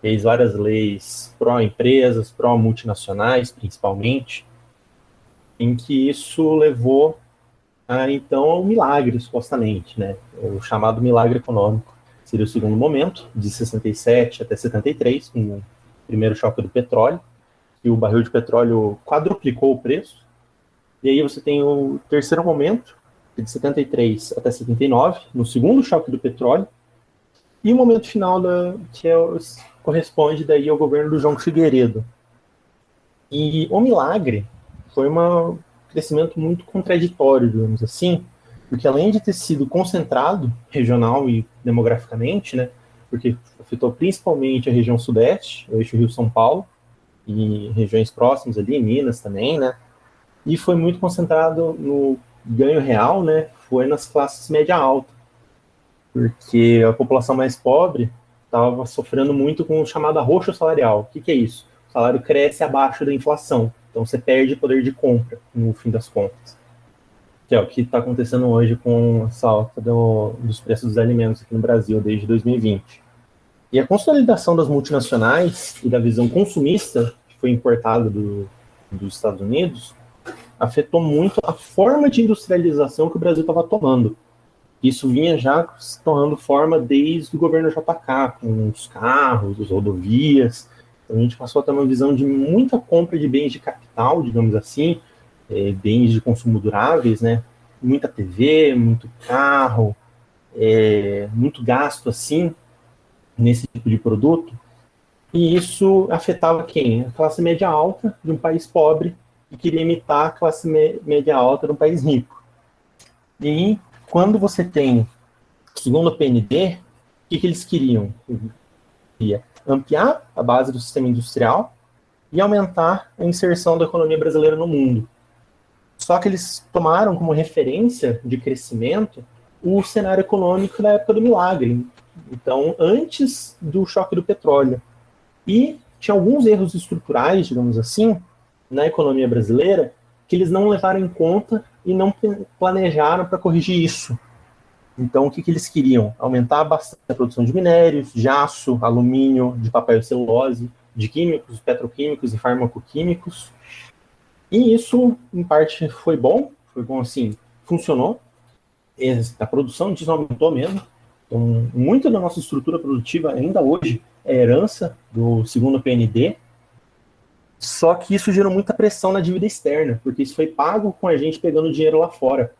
fez várias leis pró-empresas, pró-multinacionais, principalmente, em que isso levou a, então, ao milagre, supostamente, né? O chamado milagre econômico. Seria o segundo momento, de 67 até 73, com o primeiro choque do petróleo, e o barril de petróleo quadruplicou o preço. E aí você tem o terceiro momento, de 73 até 79, no segundo choque do petróleo, e o momento final da, que é, corresponde daí ao governo do João Figueiredo. E o milagre foi um crescimento muito contraditório, digamos assim, porque além de ter sido concentrado regional e demograficamente, né, porque afetou principalmente a região sudeste, o eixo Rio-São Paulo, e regiões próximas ali, Minas também, né, e foi muito concentrado no ganho real, né, foi nas classes média-alta, porque a população mais pobre estava sofrendo muito com o chamado arroxo salarial. O que, que é isso? O salário cresce abaixo da inflação, então você perde poder de compra, no fim das contas. Que é o que está acontecendo hoje com a alta do, dos preços dos alimentos aqui no Brasil desde 2020. E a consolidação das multinacionais e da visão consumista, que foi importada do, dos Estados Unidos, afetou muito a forma de industrialização que o Brasil estava tomando. Isso vinha já se tornando forma desde o governo JK, com os carros, as rodovias. Então a gente passou a ter uma visão de muita compra de bens de capital, digamos assim, é, bens de consumo duráveis, né? Muita TV, muito carro, é, muito gasto assim nesse tipo de produto. E isso afetava quem? A classe média alta de um país pobre que queria imitar a classe média alta de um país rico. E quando você tem, segundo o PND, o que, que eles queriam? Queria ampliar a base do sistema industrial e aumentar a inserção da economia brasileira no mundo. Só que eles tomaram como referência de crescimento o cenário econômico da época do milagre. Então, antes do choque do petróleo. E tinha alguns erros estruturais, digamos assim, na economia brasileira que eles não levaram em conta e não planejaram para corrigir isso. Então, o que, que eles queriam? Aumentar bastante a produção de minérios, de aço, alumínio, de papel e celulose, de químicos, petroquímicos e farmacoquímicos. E isso, em parte, foi bom, foi bom assim, funcionou. A produção disso aumentou mesmo. Então, muito da nossa estrutura produtiva ainda hoje é herança do segundo PND, só que isso gerou muita pressão na dívida externa, porque isso foi pago com a gente pegando dinheiro lá fora.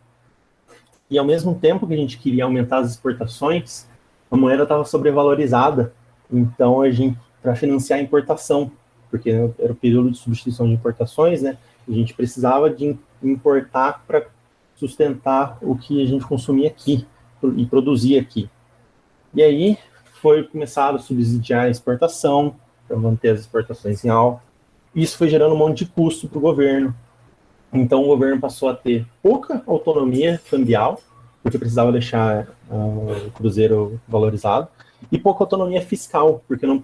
E ao mesmo tempo que a gente queria aumentar as exportações, a moeda estava sobrevalorizada. Então a gente para financiar a importação, porque era o período de substituição de importações, né? A gente precisava de importar para sustentar o que a gente consumia aqui e produzia aqui. E aí foi começado a subsidiar a exportação para manter as exportações em alta isso foi gerando um monte de custo para o governo. Então o governo passou a ter pouca autonomia cambial, porque precisava deixar uh, o cruzeiro valorizado, e pouca autonomia fiscal, porque não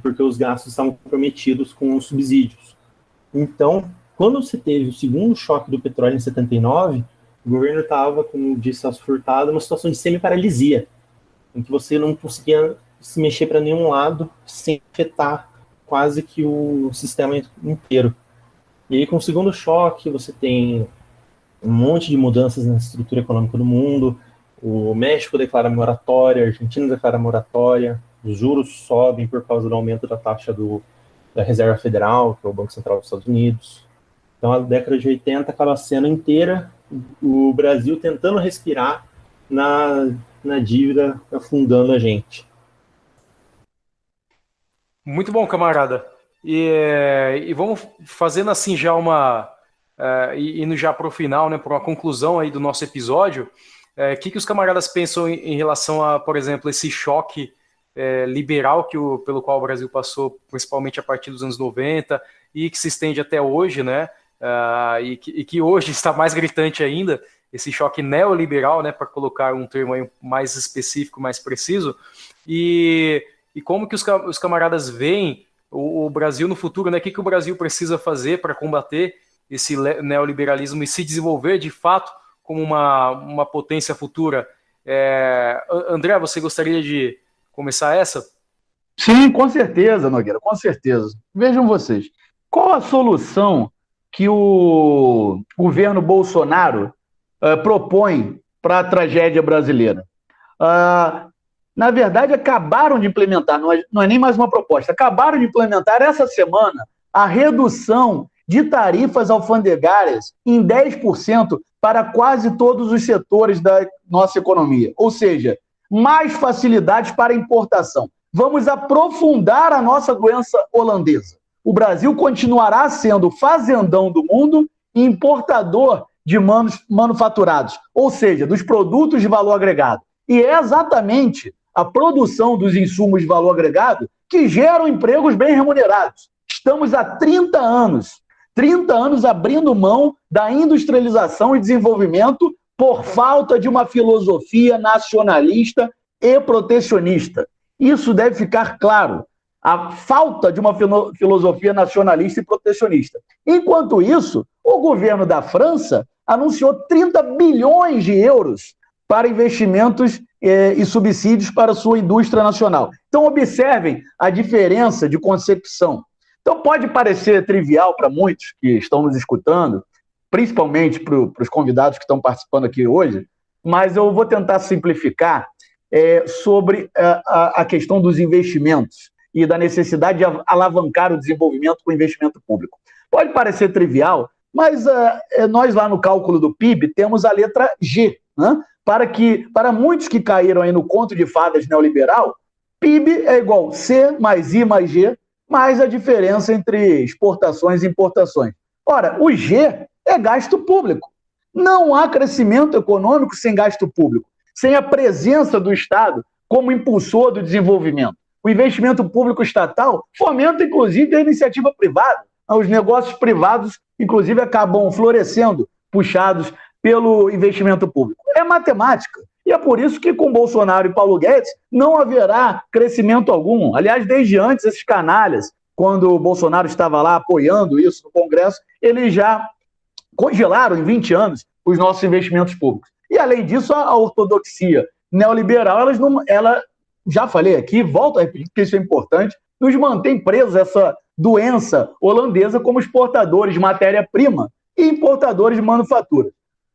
porque os gastos estavam comprometidos com os subsídios. Então, quando você teve o segundo choque do petróleo em 79, o governo estava, como disse Celso Furtado, numa situação de semi-paralisia, em que você não conseguia se mexer para nenhum lado sem afetar quase que o sistema inteiro. E aí, com o segundo choque, você tem um monte de mudanças na estrutura econômica do mundo, O México declara moratória, a Argentina declara moratória, os juros sobem por causa do aumento da taxa do, da Reserva Federal, que é o Banco Central dos Estados Unidos. Então, a década de 80 acaba sendo inteira o Brasil tentando respirar na, na dívida afundando a gente. Muito bom, camarada. E, eh, e vamos fazendo assim já uma. Uh, indo já para o final, né, para uma conclusão aí do nosso episódio. O é, que, que os camaradas pensam em, em, relação a, por exemplo, esse choque liberal que o, pelo qual o Brasil passou, principalmente a partir dos anos 90 e que se estende até hoje, né? Uh, e, que, e, que, hoje está mais gritante ainda, esse choque neoliberal, né, para colocar um termo mais específico, mais preciso, e, e como que os, os camaradas veem o, o, Brasil no futuro, né, o que, que o Brasil precisa fazer para combater esse neoliberalismo e se desenvolver de fato como uma, uma potência futura. É, André, você gostaria de começar essa? Sim, com certeza, Nogueira, com certeza. Vejam vocês, qual a solução que o governo Bolsonaro uh, propõe para a tragédia brasileira? Uh, na verdade, acabaram de implementar, não é, não é nem mais uma proposta, acabaram de implementar essa semana a redução de tarifas alfandegárias em 10% para quase todos os setores da nossa economia. Ou seja, mais facilidades para importação. Vamos aprofundar a nossa doença holandesa. O Brasil continuará sendo fazendão do mundo e importador de manufaturados, ou seja, dos produtos de valor agregado. E é exatamente a produção dos insumos de valor agregado que geram empregos bem remunerados. Estamos há 30 anos 30 anos abrindo mão da industrialização e desenvolvimento por falta de uma filosofia nacionalista e protecionista. Isso deve ficar claro. A falta de uma filosofia nacionalista e protecionista. Enquanto isso, o governo da França anunciou 30 bilhões de euros para investimentos eh, e subsídios para sua indústria nacional. Então, observem a diferença de concepção. Então, pode parecer trivial para muitos que estão nos escutando, principalmente para os convidados que estão participando aqui hoje, mas eu vou tentar simplificar é, sobre a, a, a questão dos investimentos e da necessidade de alavancar o desenvolvimento com investimento público. Pode parecer trivial, mas uh, nós lá no cálculo do PIB temos a letra G, né? Para que para muitos que caíram aí no conto de fadas neoliberal, PIB é igual C mais I mais G mais a diferença entre exportações e importações. Ora, o G é gasto público. Não há crescimento econômico sem gasto público, sem a presença do Estado como impulsor do desenvolvimento. O investimento público estatal fomenta, inclusive, a iniciativa privada. Os negócios privados, inclusive, acabam florescendo, puxados pelo investimento público. É matemática. E é por isso que com Bolsonaro e Paulo Guedes não haverá crescimento algum. Aliás, desde antes, esses canalhas, quando o Bolsonaro estava lá apoiando isso no Congresso, eles já congelaram em 20 anos os nossos investimentos públicos. E além disso, a ortodoxia neoliberal, elas não, ela, já falei aqui, volto a repetir, porque isso é importante, nos mantém presos essa doença holandesa como exportadores de matéria-prima e importadores de manufatura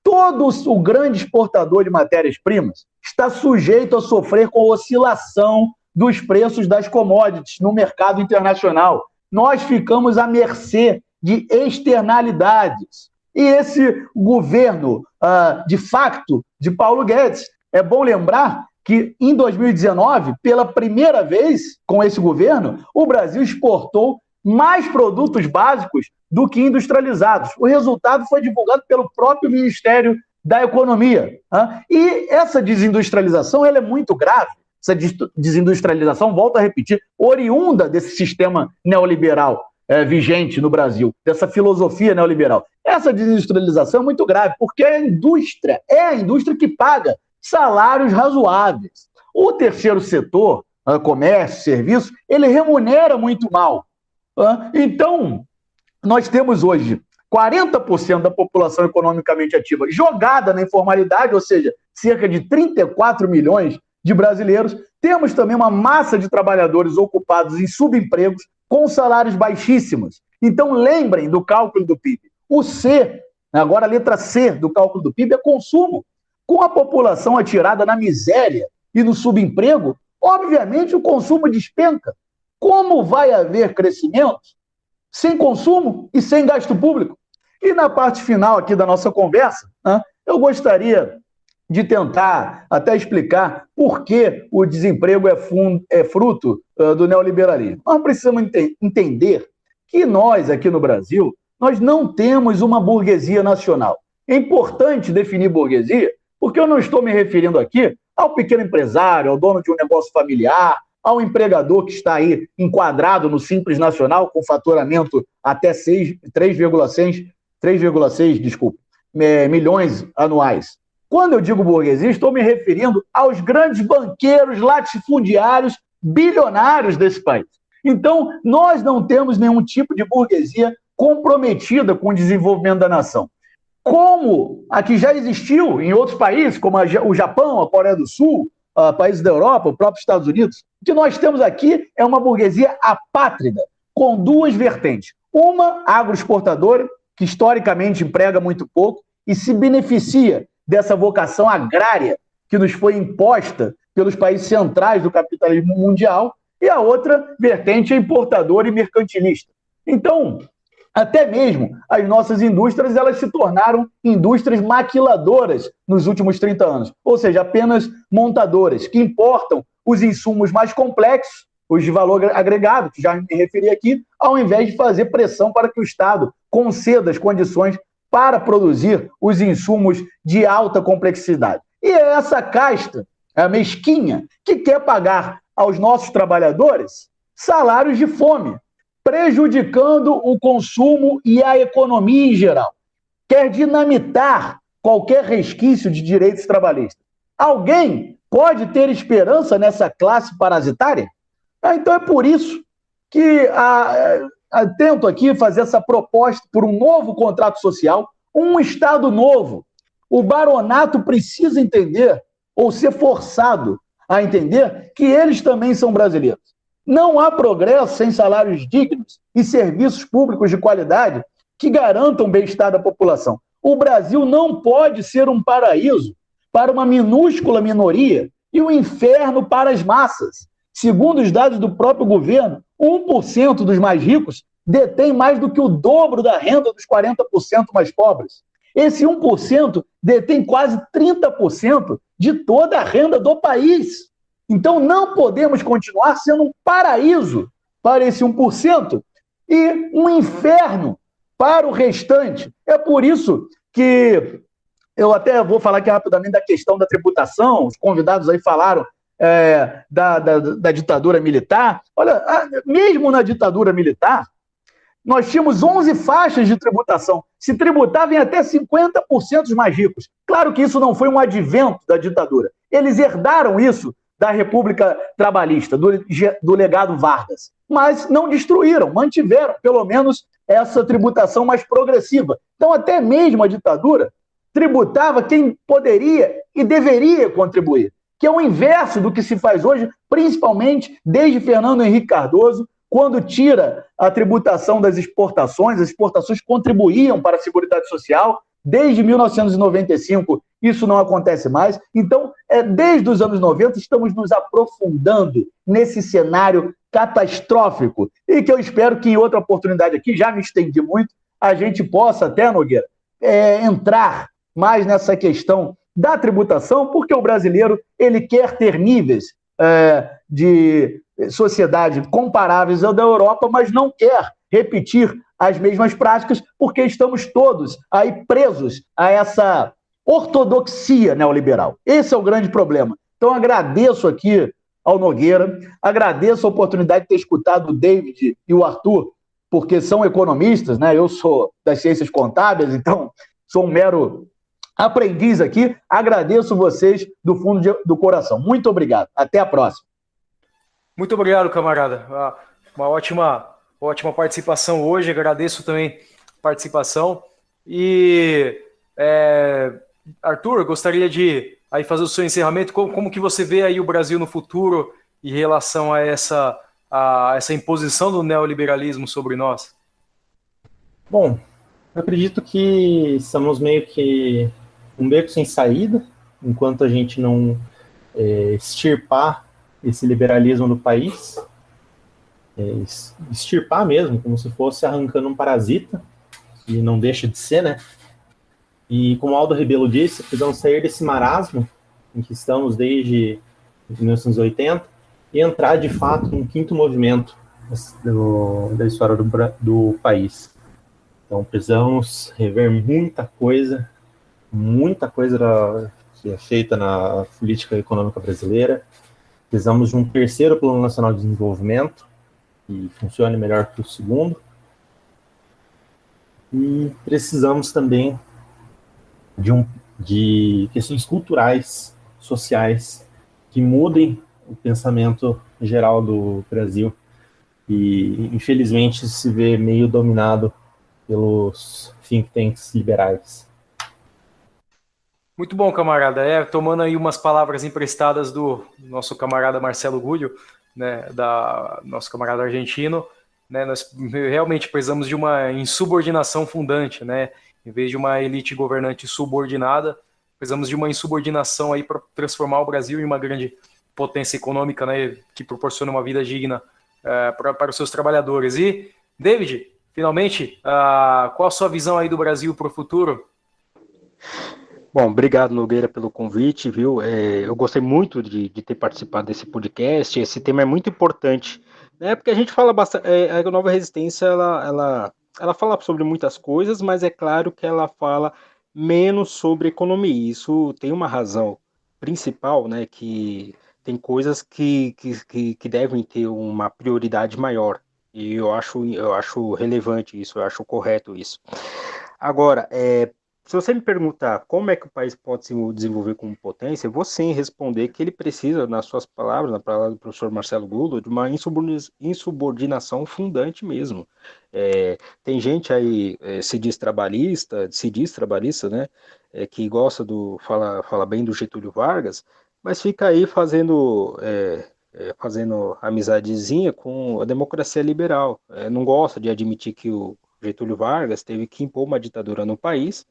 todo o grande exportador de matérias-primas está sujeito a sofrer com a oscilação dos preços das commodities no mercado internacional. Nós ficamos à mercê de externalidades. E esse governo, uh, de facto, de Paulo Guedes, é bom lembrar que em 2019, pela primeira vez com esse governo, o Brasil exportou mais produtos básicos do que industrializados. O resultado foi divulgado pelo próprio Ministério da Economia. E essa desindustrialização ela é muito grave. Essa desindustrialização, volto a repetir, oriunda desse sistema neoliberal é, vigente no Brasil, dessa filosofia neoliberal. Essa desindustrialização é muito grave, porque é a indústria, é a indústria que paga salários razoáveis. O terceiro setor, comércio, serviço, ele remunera muito mal. Então, nós temos hoje 40% da população economicamente ativa jogada na informalidade, ou seja, cerca de 34 milhões de brasileiros. Temos também uma massa de trabalhadores ocupados em subempregos com salários baixíssimos. Então, lembrem do cálculo do PIB. O C, agora a letra C do cálculo do PIB é consumo. Com a população atirada na miséria e no subemprego, obviamente o consumo despenca. Como vai haver crescimento sem consumo e sem gasto público? E na parte final aqui da nossa conversa, né, eu gostaria de tentar até explicar por que o desemprego é, fundo, é fruto uh, do neoliberalismo. Nós precisamos ent entender que nós, aqui no Brasil, nós não temos uma burguesia nacional. É importante definir burguesia, porque eu não estou me referindo aqui ao pequeno empresário, ao dono de um negócio familiar, ao empregador que está aí enquadrado no Simples Nacional com faturamento até 3,6, 3,6, desculpa, milhões anuais. Quando eu digo burguesia, estou me referindo aos grandes banqueiros latifundiários bilionários desse país. Então, nós não temos nenhum tipo de burguesia comprometida com o desenvolvimento da nação. Como a que já existiu em outros países, como o Japão, a Coreia do Sul, países da Europa, o próprio Estados Unidos, o que nós temos aqui é uma burguesia apátrida, com duas vertentes. Uma agroexportadora, que historicamente emprega muito pouco e se beneficia dessa vocação agrária que nos foi imposta pelos países centrais do capitalismo mundial, e a outra vertente é importadora e mercantilista. Então, até mesmo as nossas indústrias elas se tornaram indústrias maquiladoras nos últimos 30 anos, ou seja, apenas montadoras que importam os insumos mais complexos, os de valor agregado, que já me referi aqui, ao invés de fazer pressão para que o Estado conceda as condições para produzir os insumos de alta complexidade. E é essa casta, a mesquinha, que quer pagar aos nossos trabalhadores salários de fome, prejudicando o consumo e a economia em geral. Quer dinamitar qualquer resquício de direitos trabalhistas. Alguém pode ter esperança nessa classe parasitária? Ah, então é por isso que a, tento aqui fazer essa proposta por um novo contrato social, um Estado novo. O baronato precisa entender, ou ser forçado a entender, que eles também são brasileiros. Não há progresso sem salários dignos e serviços públicos de qualidade que garantam o bem-estar da população. O Brasil não pode ser um paraíso para uma minúscula minoria e um inferno para as massas. Segundo os dados do próprio governo, 1% dos mais ricos detém mais do que o dobro da renda dos 40% mais pobres. Esse 1% detém quase 30% de toda a renda do país. Então não podemos continuar sendo um paraíso para esse 1% e um inferno para o restante. É por isso que eu até vou falar aqui rapidamente da questão da tributação. Os convidados aí falaram é, da, da, da, ditadura militar. Olha, mesmo na ditadura militar, nós tínhamos 11 faixas de tributação. Se tributavam em até 50% dos mais ricos. Claro que isso não foi um advento da ditadura. Eles herdaram isso da República Trabalhista, do, do legado Vargas. Mas não destruíram, mantiveram, pelo menos, essa tributação mais progressiva. Então, até mesmo a ditadura tributava quem poderia e deveria contribuir que é o inverso do que se faz hoje, principalmente desde Fernando Henrique Cardoso, quando tira a tributação das exportações, as exportações contribuíam para a Seguridade Social. Desde 1995, isso não acontece mais. Então, é, desde os anos 90, estamos nos aprofundando nesse cenário catastrófico e que eu espero que em outra oportunidade aqui, já me estendi muito, a gente possa até, Nogueira, é, entrar mais nessa questão da tributação, porque o brasileiro ele quer ter níveis é, de sociedade comparáveis ao da Europa, mas não quer repetir as mesmas práticas, porque estamos todos aí presos a essa ortodoxia neoliberal. Esse é o grande problema. Então, agradeço aqui ao Nogueira, agradeço a oportunidade de ter escutado o David e o Arthur, porque são economistas, né? Eu sou das ciências contábeis, então sou um mero aprendiz aqui. Agradeço vocês do fundo de, do coração. Muito obrigado. Até a próxima. Muito obrigado, camarada. Ah, uma ótima, ótima participação hoje. Agradeço também a participação. E é, Arthur, gostaria de aí fazer o seu encerramento. Como, como, que você vê aí o Brasil no futuro em relação a essa, a essa imposição do neoliberalismo sobre nós? Bom, eu acredito que estamos meio que um beco sem saída, enquanto a gente não é, extirpar esse liberalismo do país, é, extirpar mesmo, como se fosse arrancando um parasita, e não deixa de ser, né? E como Aldo Rebelo disse, precisamos sair desse marasmo em que estamos desde 1980 e entrar de fato num quinto movimento do, da história do, do país. Então precisamos rever muita coisa, muita coisa da, que é feita na política econômica brasileira. Precisamos de um terceiro plano nacional de desenvolvimento que funcione melhor que o segundo. E precisamos também de, um, de questões culturais, sociais, que mudem o pensamento geral do Brasil. E, infelizmente, se vê meio dominado pelos think tanks liberais. Muito bom, camarada. É, tomando aí umas palavras emprestadas do nosso camarada Marcelo Gulho, né, da nosso camarada argentino, né, nós realmente precisamos de uma insubordinação fundante, né, em vez de uma elite governante subordinada, precisamos de uma insubordinação aí para transformar o Brasil em uma grande potência econômica, né, que proporciona uma vida digna é, pra, para os seus trabalhadores. E, David, finalmente, uh, qual a sua visão aí do Brasil para o futuro? Bom, obrigado, Nogueira, pelo convite, viu? É, eu gostei muito de, de, ter participado desse podcast. Esse tema é muito importante, né? Porque a gente fala bastante. É, a Nova Resistência, ela, ela, ela fala sobre muitas coisas, mas é claro que ela fala menos sobre economia. Isso tem uma razão principal, né? Que tem coisas que, que, que devem ter uma prioridade maior. E eu acho, eu acho relevante isso, eu acho correto isso. Agora, é, se você me perguntar como é que o país pode se desenvolver como potência, eu vou sim responder que ele precisa, nas suas palavras, na palavra do professor Marcelo Gulo, de uma insubordinação fundante mesmo. É, tem gente aí, é, se diz trabalhista, se diz trabalhista, né, é, que gosta do, fala, fala bem do Getúlio Vargas, mas fica aí fazendo, é, é, fazendo amizadezinha com a democracia liberal. É, não gosta de admitir que o Getúlio Vargas teve que impor uma ditadura no país,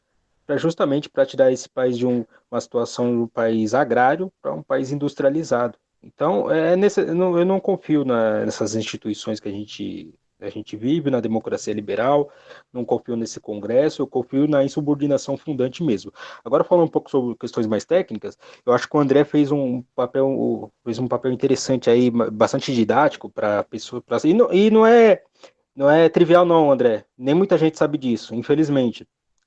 pra, justamente para tirar esse país de um, uma situação de um país agrário para um país industrializado. Então, é nesse, eu, não, eu não confio na, nessas instituições que a gente a gente vive na democracia liberal, não confio nesse Congresso, eu confio na insubordinação fundante mesmo. Agora falando um pouco sobre questões mais técnicas, eu acho que o André fez um papel fez um papel interessante aí, bastante didático para pessoa, pra, e, não, e não é não é trivial não, André. Nem muita gente sabe disso, infelizmente.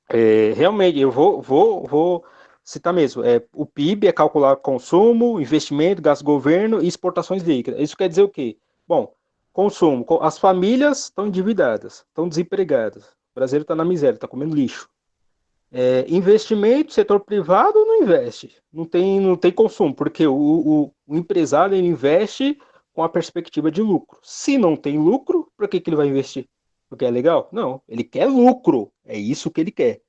É, realmente, eu vou, vou, vou citar mesmo. É, o PIB é calcular consumo, investimento, gasto governo e exportações líquidas. Isso quer dizer o quê? Bom, Consumo. As famílias estão endividadas, estão desempregadas. O brasileiro está na miséria, está comendo lixo. É, investimento, setor privado não investe, não tem, não tem consumo, porque o, o, o empresário investe com a perspectiva de lucro. Se não tem lucro, para que, que ele vai investir? Porque é legal? Não, ele quer lucro, é isso que ele quer.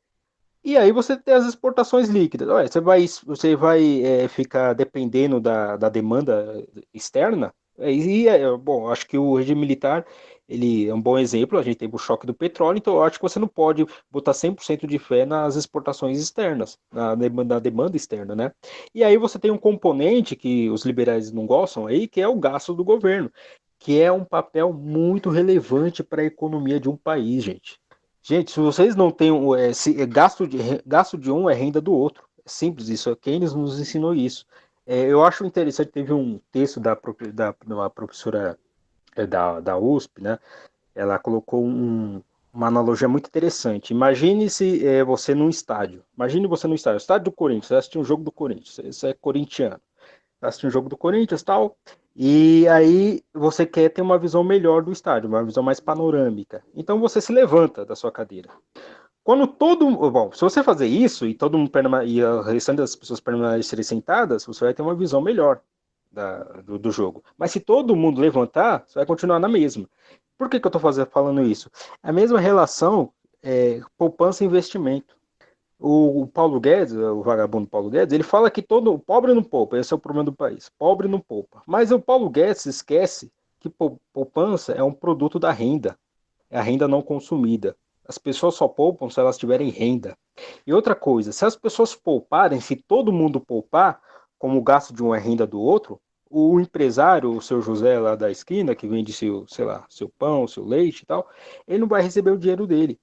E aí você tem as exportações líquidas. Olha, você vai, você vai é, ficar dependendo da, da demanda externa, é, e, é, bom, acho que o regime militar ele é um bom exemplo, a gente teve o choque do petróleo, então eu acho que você não pode botar 100% de fé nas exportações externas, na, na demanda externa, né? E aí você tem um componente que os liberais não gostam aí, que é o gasto do governo, que é um papel muito relevante para a economia de um país, gente. Gente, se vocês não têm é, se, é, gasto, de, gasto de um é renda do outro. É simples isso, Keynes nos ensinou isso. É, eu acho interessante, teve um texto da, da uma professora é, da, da USP, né? Ela colocou um, uma analogia muito interessante. Imagine se é, você num estádio. Imagine você no estádio, estádio do Corinthians, você assistiu um jogo do Corinthians, você é corintiano. Assistiu um jogo do Corinthians tal, e aí você quer ter uma visão melhor do estádio, uma visão mais panorâmica. Então você se levanta da sua cadeira. Quando todo. Bom, se você fazer isso e todo mundo e o restante das pessoas permanecerem sentadas, você vai ter uma visão melhor da, do, do, jogo. Mas se todo mundo levantar, você vai continuar na mesma. Por que, que eu estou falando isso? A mesma relação é, poupança e investimento. O, Paulo Guedes, o vagabundo Paulo Guedes, ele fala que todo pobre não poupa, esse é o problema do país. Pobre não poupa. Mas o Paulo Guedes esquece que poupança é um produto da renda, é a renda não consumida. As pessoas só poupam se elas tiverem renda. E outra coisa, se as pessoas pouparem, se todo mundo poupar, como o gasto de uma renda do outro, o empresário, o seu José lá da esquina, que vende seu, sei lá, seu pão, seu leite e tal, ele não vai receber o dinheiro dele.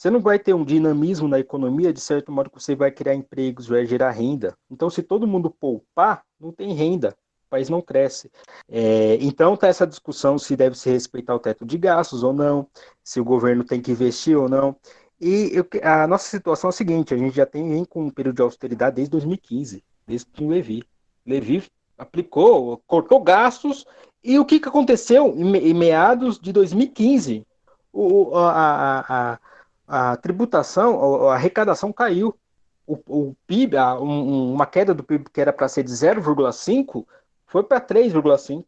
Você não vai ter um dinamismo na economia, de certo modo que você vai criar empregos, vai gerar renda. Então, se todo mundo poupar, não tem renda, o país não cresce. É, então, tá essa discussão se deve se respeitar o teto de gastos ou não, se o governo tem que investir ou não. E eu, a nossa situação é a seguinte: a gente já tem com um período de austeridade desde 2015, desde o Levi. Levi aplicou, cortou gastos, e o que, que aconteceu em, meados de 2015? O, a, a, a tributação, a, arrecadação caiu. O, o PIB, a, um, uma queda do PIB que era para ser de 0,5 foi para 3,5.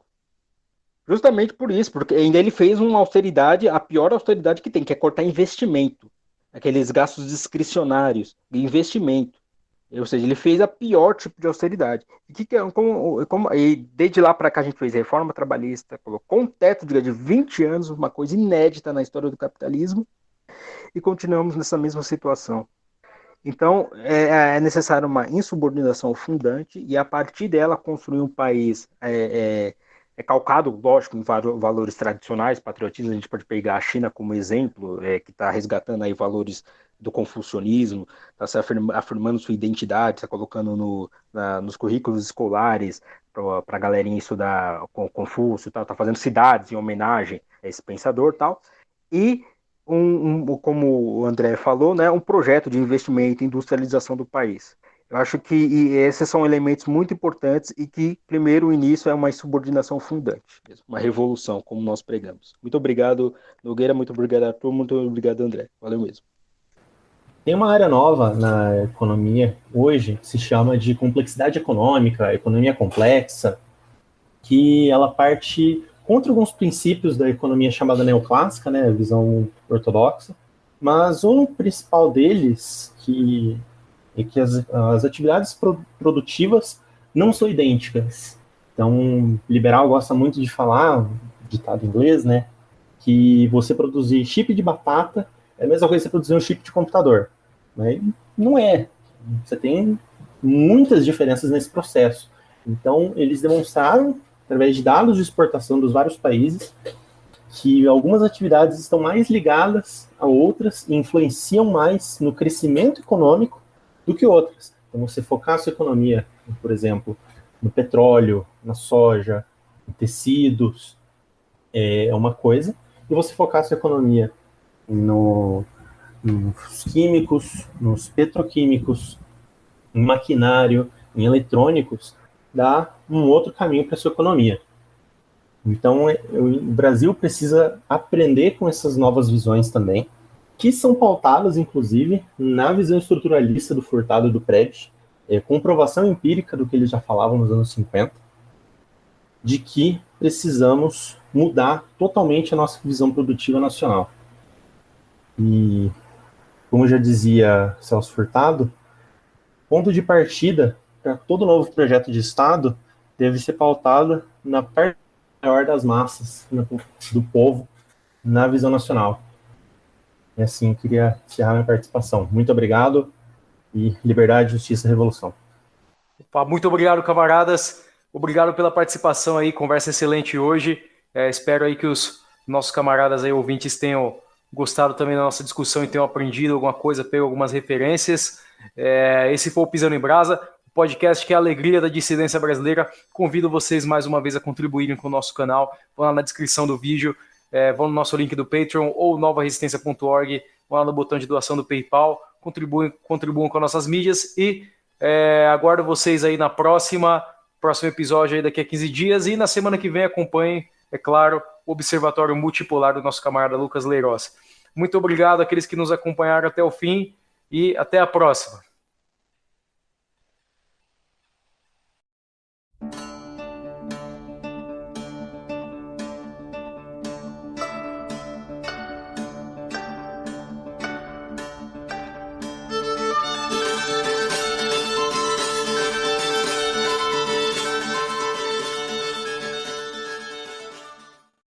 Justamente por isso, porque ainda ele fez uma austeridade, a pior austeridade que tem, que é cortar investimento aqueles gastos discricionários de investimento. Ou seja, ele fez a pior tipo de austeridade. E, que, como, como, e desde lá para cá a gente fez reforma trabalhista, colocou um teto de 20 anos, uma coisa inédita na história do capitalismo, e continuamos nessa mesma situação. Então, é, é necessário uma insubordinação fundante e, a partir dela, construir um país é, é, é calcado, lógico, em valores tradicionais, patriotismo, a gente pode pegar a China como exemplo, é, que está resgatando aí valores do confucionismo, está se afirma, afirmando sua identidade, está colocando no, na, nos currículos escolares para a galerinha estudar com Confúcio, está tá fazendo cidades em homenagem a esse pensador tal, e um, um, como o André falou, né, um projeto de investimento e industrialização do país. Eu acho que esses são elementos muito importantes e que, primeiro, o início é uma insubordinação fundante, uma revolução, como nós pregamos. Muito obrigado, Nogueira, muito obrigado, Arthur, muito obrigado, André. Valeu mesmo. Tem uma área nova na economia hoje que se chama de complexidade econômica, economia complexa, que ela parte contra alguns princípios da economia chamada neoclássica, né, visão ortodoxa, mas um principal deles, que é que as, as atividades pro, produtivas não são idênticas. Então, liberal gosta muito de falar, ditado em inglês, né, que você produzir chip de batata é a mesma coisa que você produzir um chip de computador. Mas não é. Você tem muitas diferenças nesse processo. Então, eles demonstraram, através de dados de exportação dos vários países, que algumas atividades estão mais ligadas a outras e influenciam mais no crescimento econômico do que outras. Então, você focar a sua economia, por exemplo, no petróleo, na soja, em tecidos, é uma coisa, e você focar a sua economia no, nos químicos, nos petroquímicos, em maquinário, em eletrônicos, dá um outro caminho para sua economia. Então, é, o Brasil precisa aprender com essas novas visões também, que são pautadas, inclusive, na visão estruturalista do Furtado e do Prebisch, é, comprovação empírica do que eles já falavam nos anos 50, de que precisamos mudar totalmente a nossa visão produtiva nacional. E, como já dizia Celso Furtado, ponto de partida para todo novo projeto de Estado deve ser pautado na parte maior das massas, do povo, na visão nacional. E assim, queria encerrar minha participação. Muito obrigado e liberdade, justiça, revolução. Muito obrigado, camaradas. Obrigado pela participação aí, conversa excelente hoje. É, espero aí que os nossos camaradas aí ouvintes tenham gostado também da nossa discussão e tenham aprendido alguma coisa, pego algumas referências. É, esse foi o Pisando em Brasa, podcast que é a alegria da dissidência brasileira. Convido vocês mais uma vez a contribuírem com o nosso canal. Vão lá na descrição do vídeo é, vão no nosso link do Patreon ou novaresistência.org, vão lá no botão de doação do PayPal, contribuem, contribuam com nossas mídias e é, aguardo vocês aí na próxima, próximo episódio aí daqui a 15 dias e na semana que vem acompanhem, é claro, o Observatório Multipolar do nosso camarada Lucas Leiroz. Muito obrigado àqueles que nos acompanharam até o fim e até a próxima.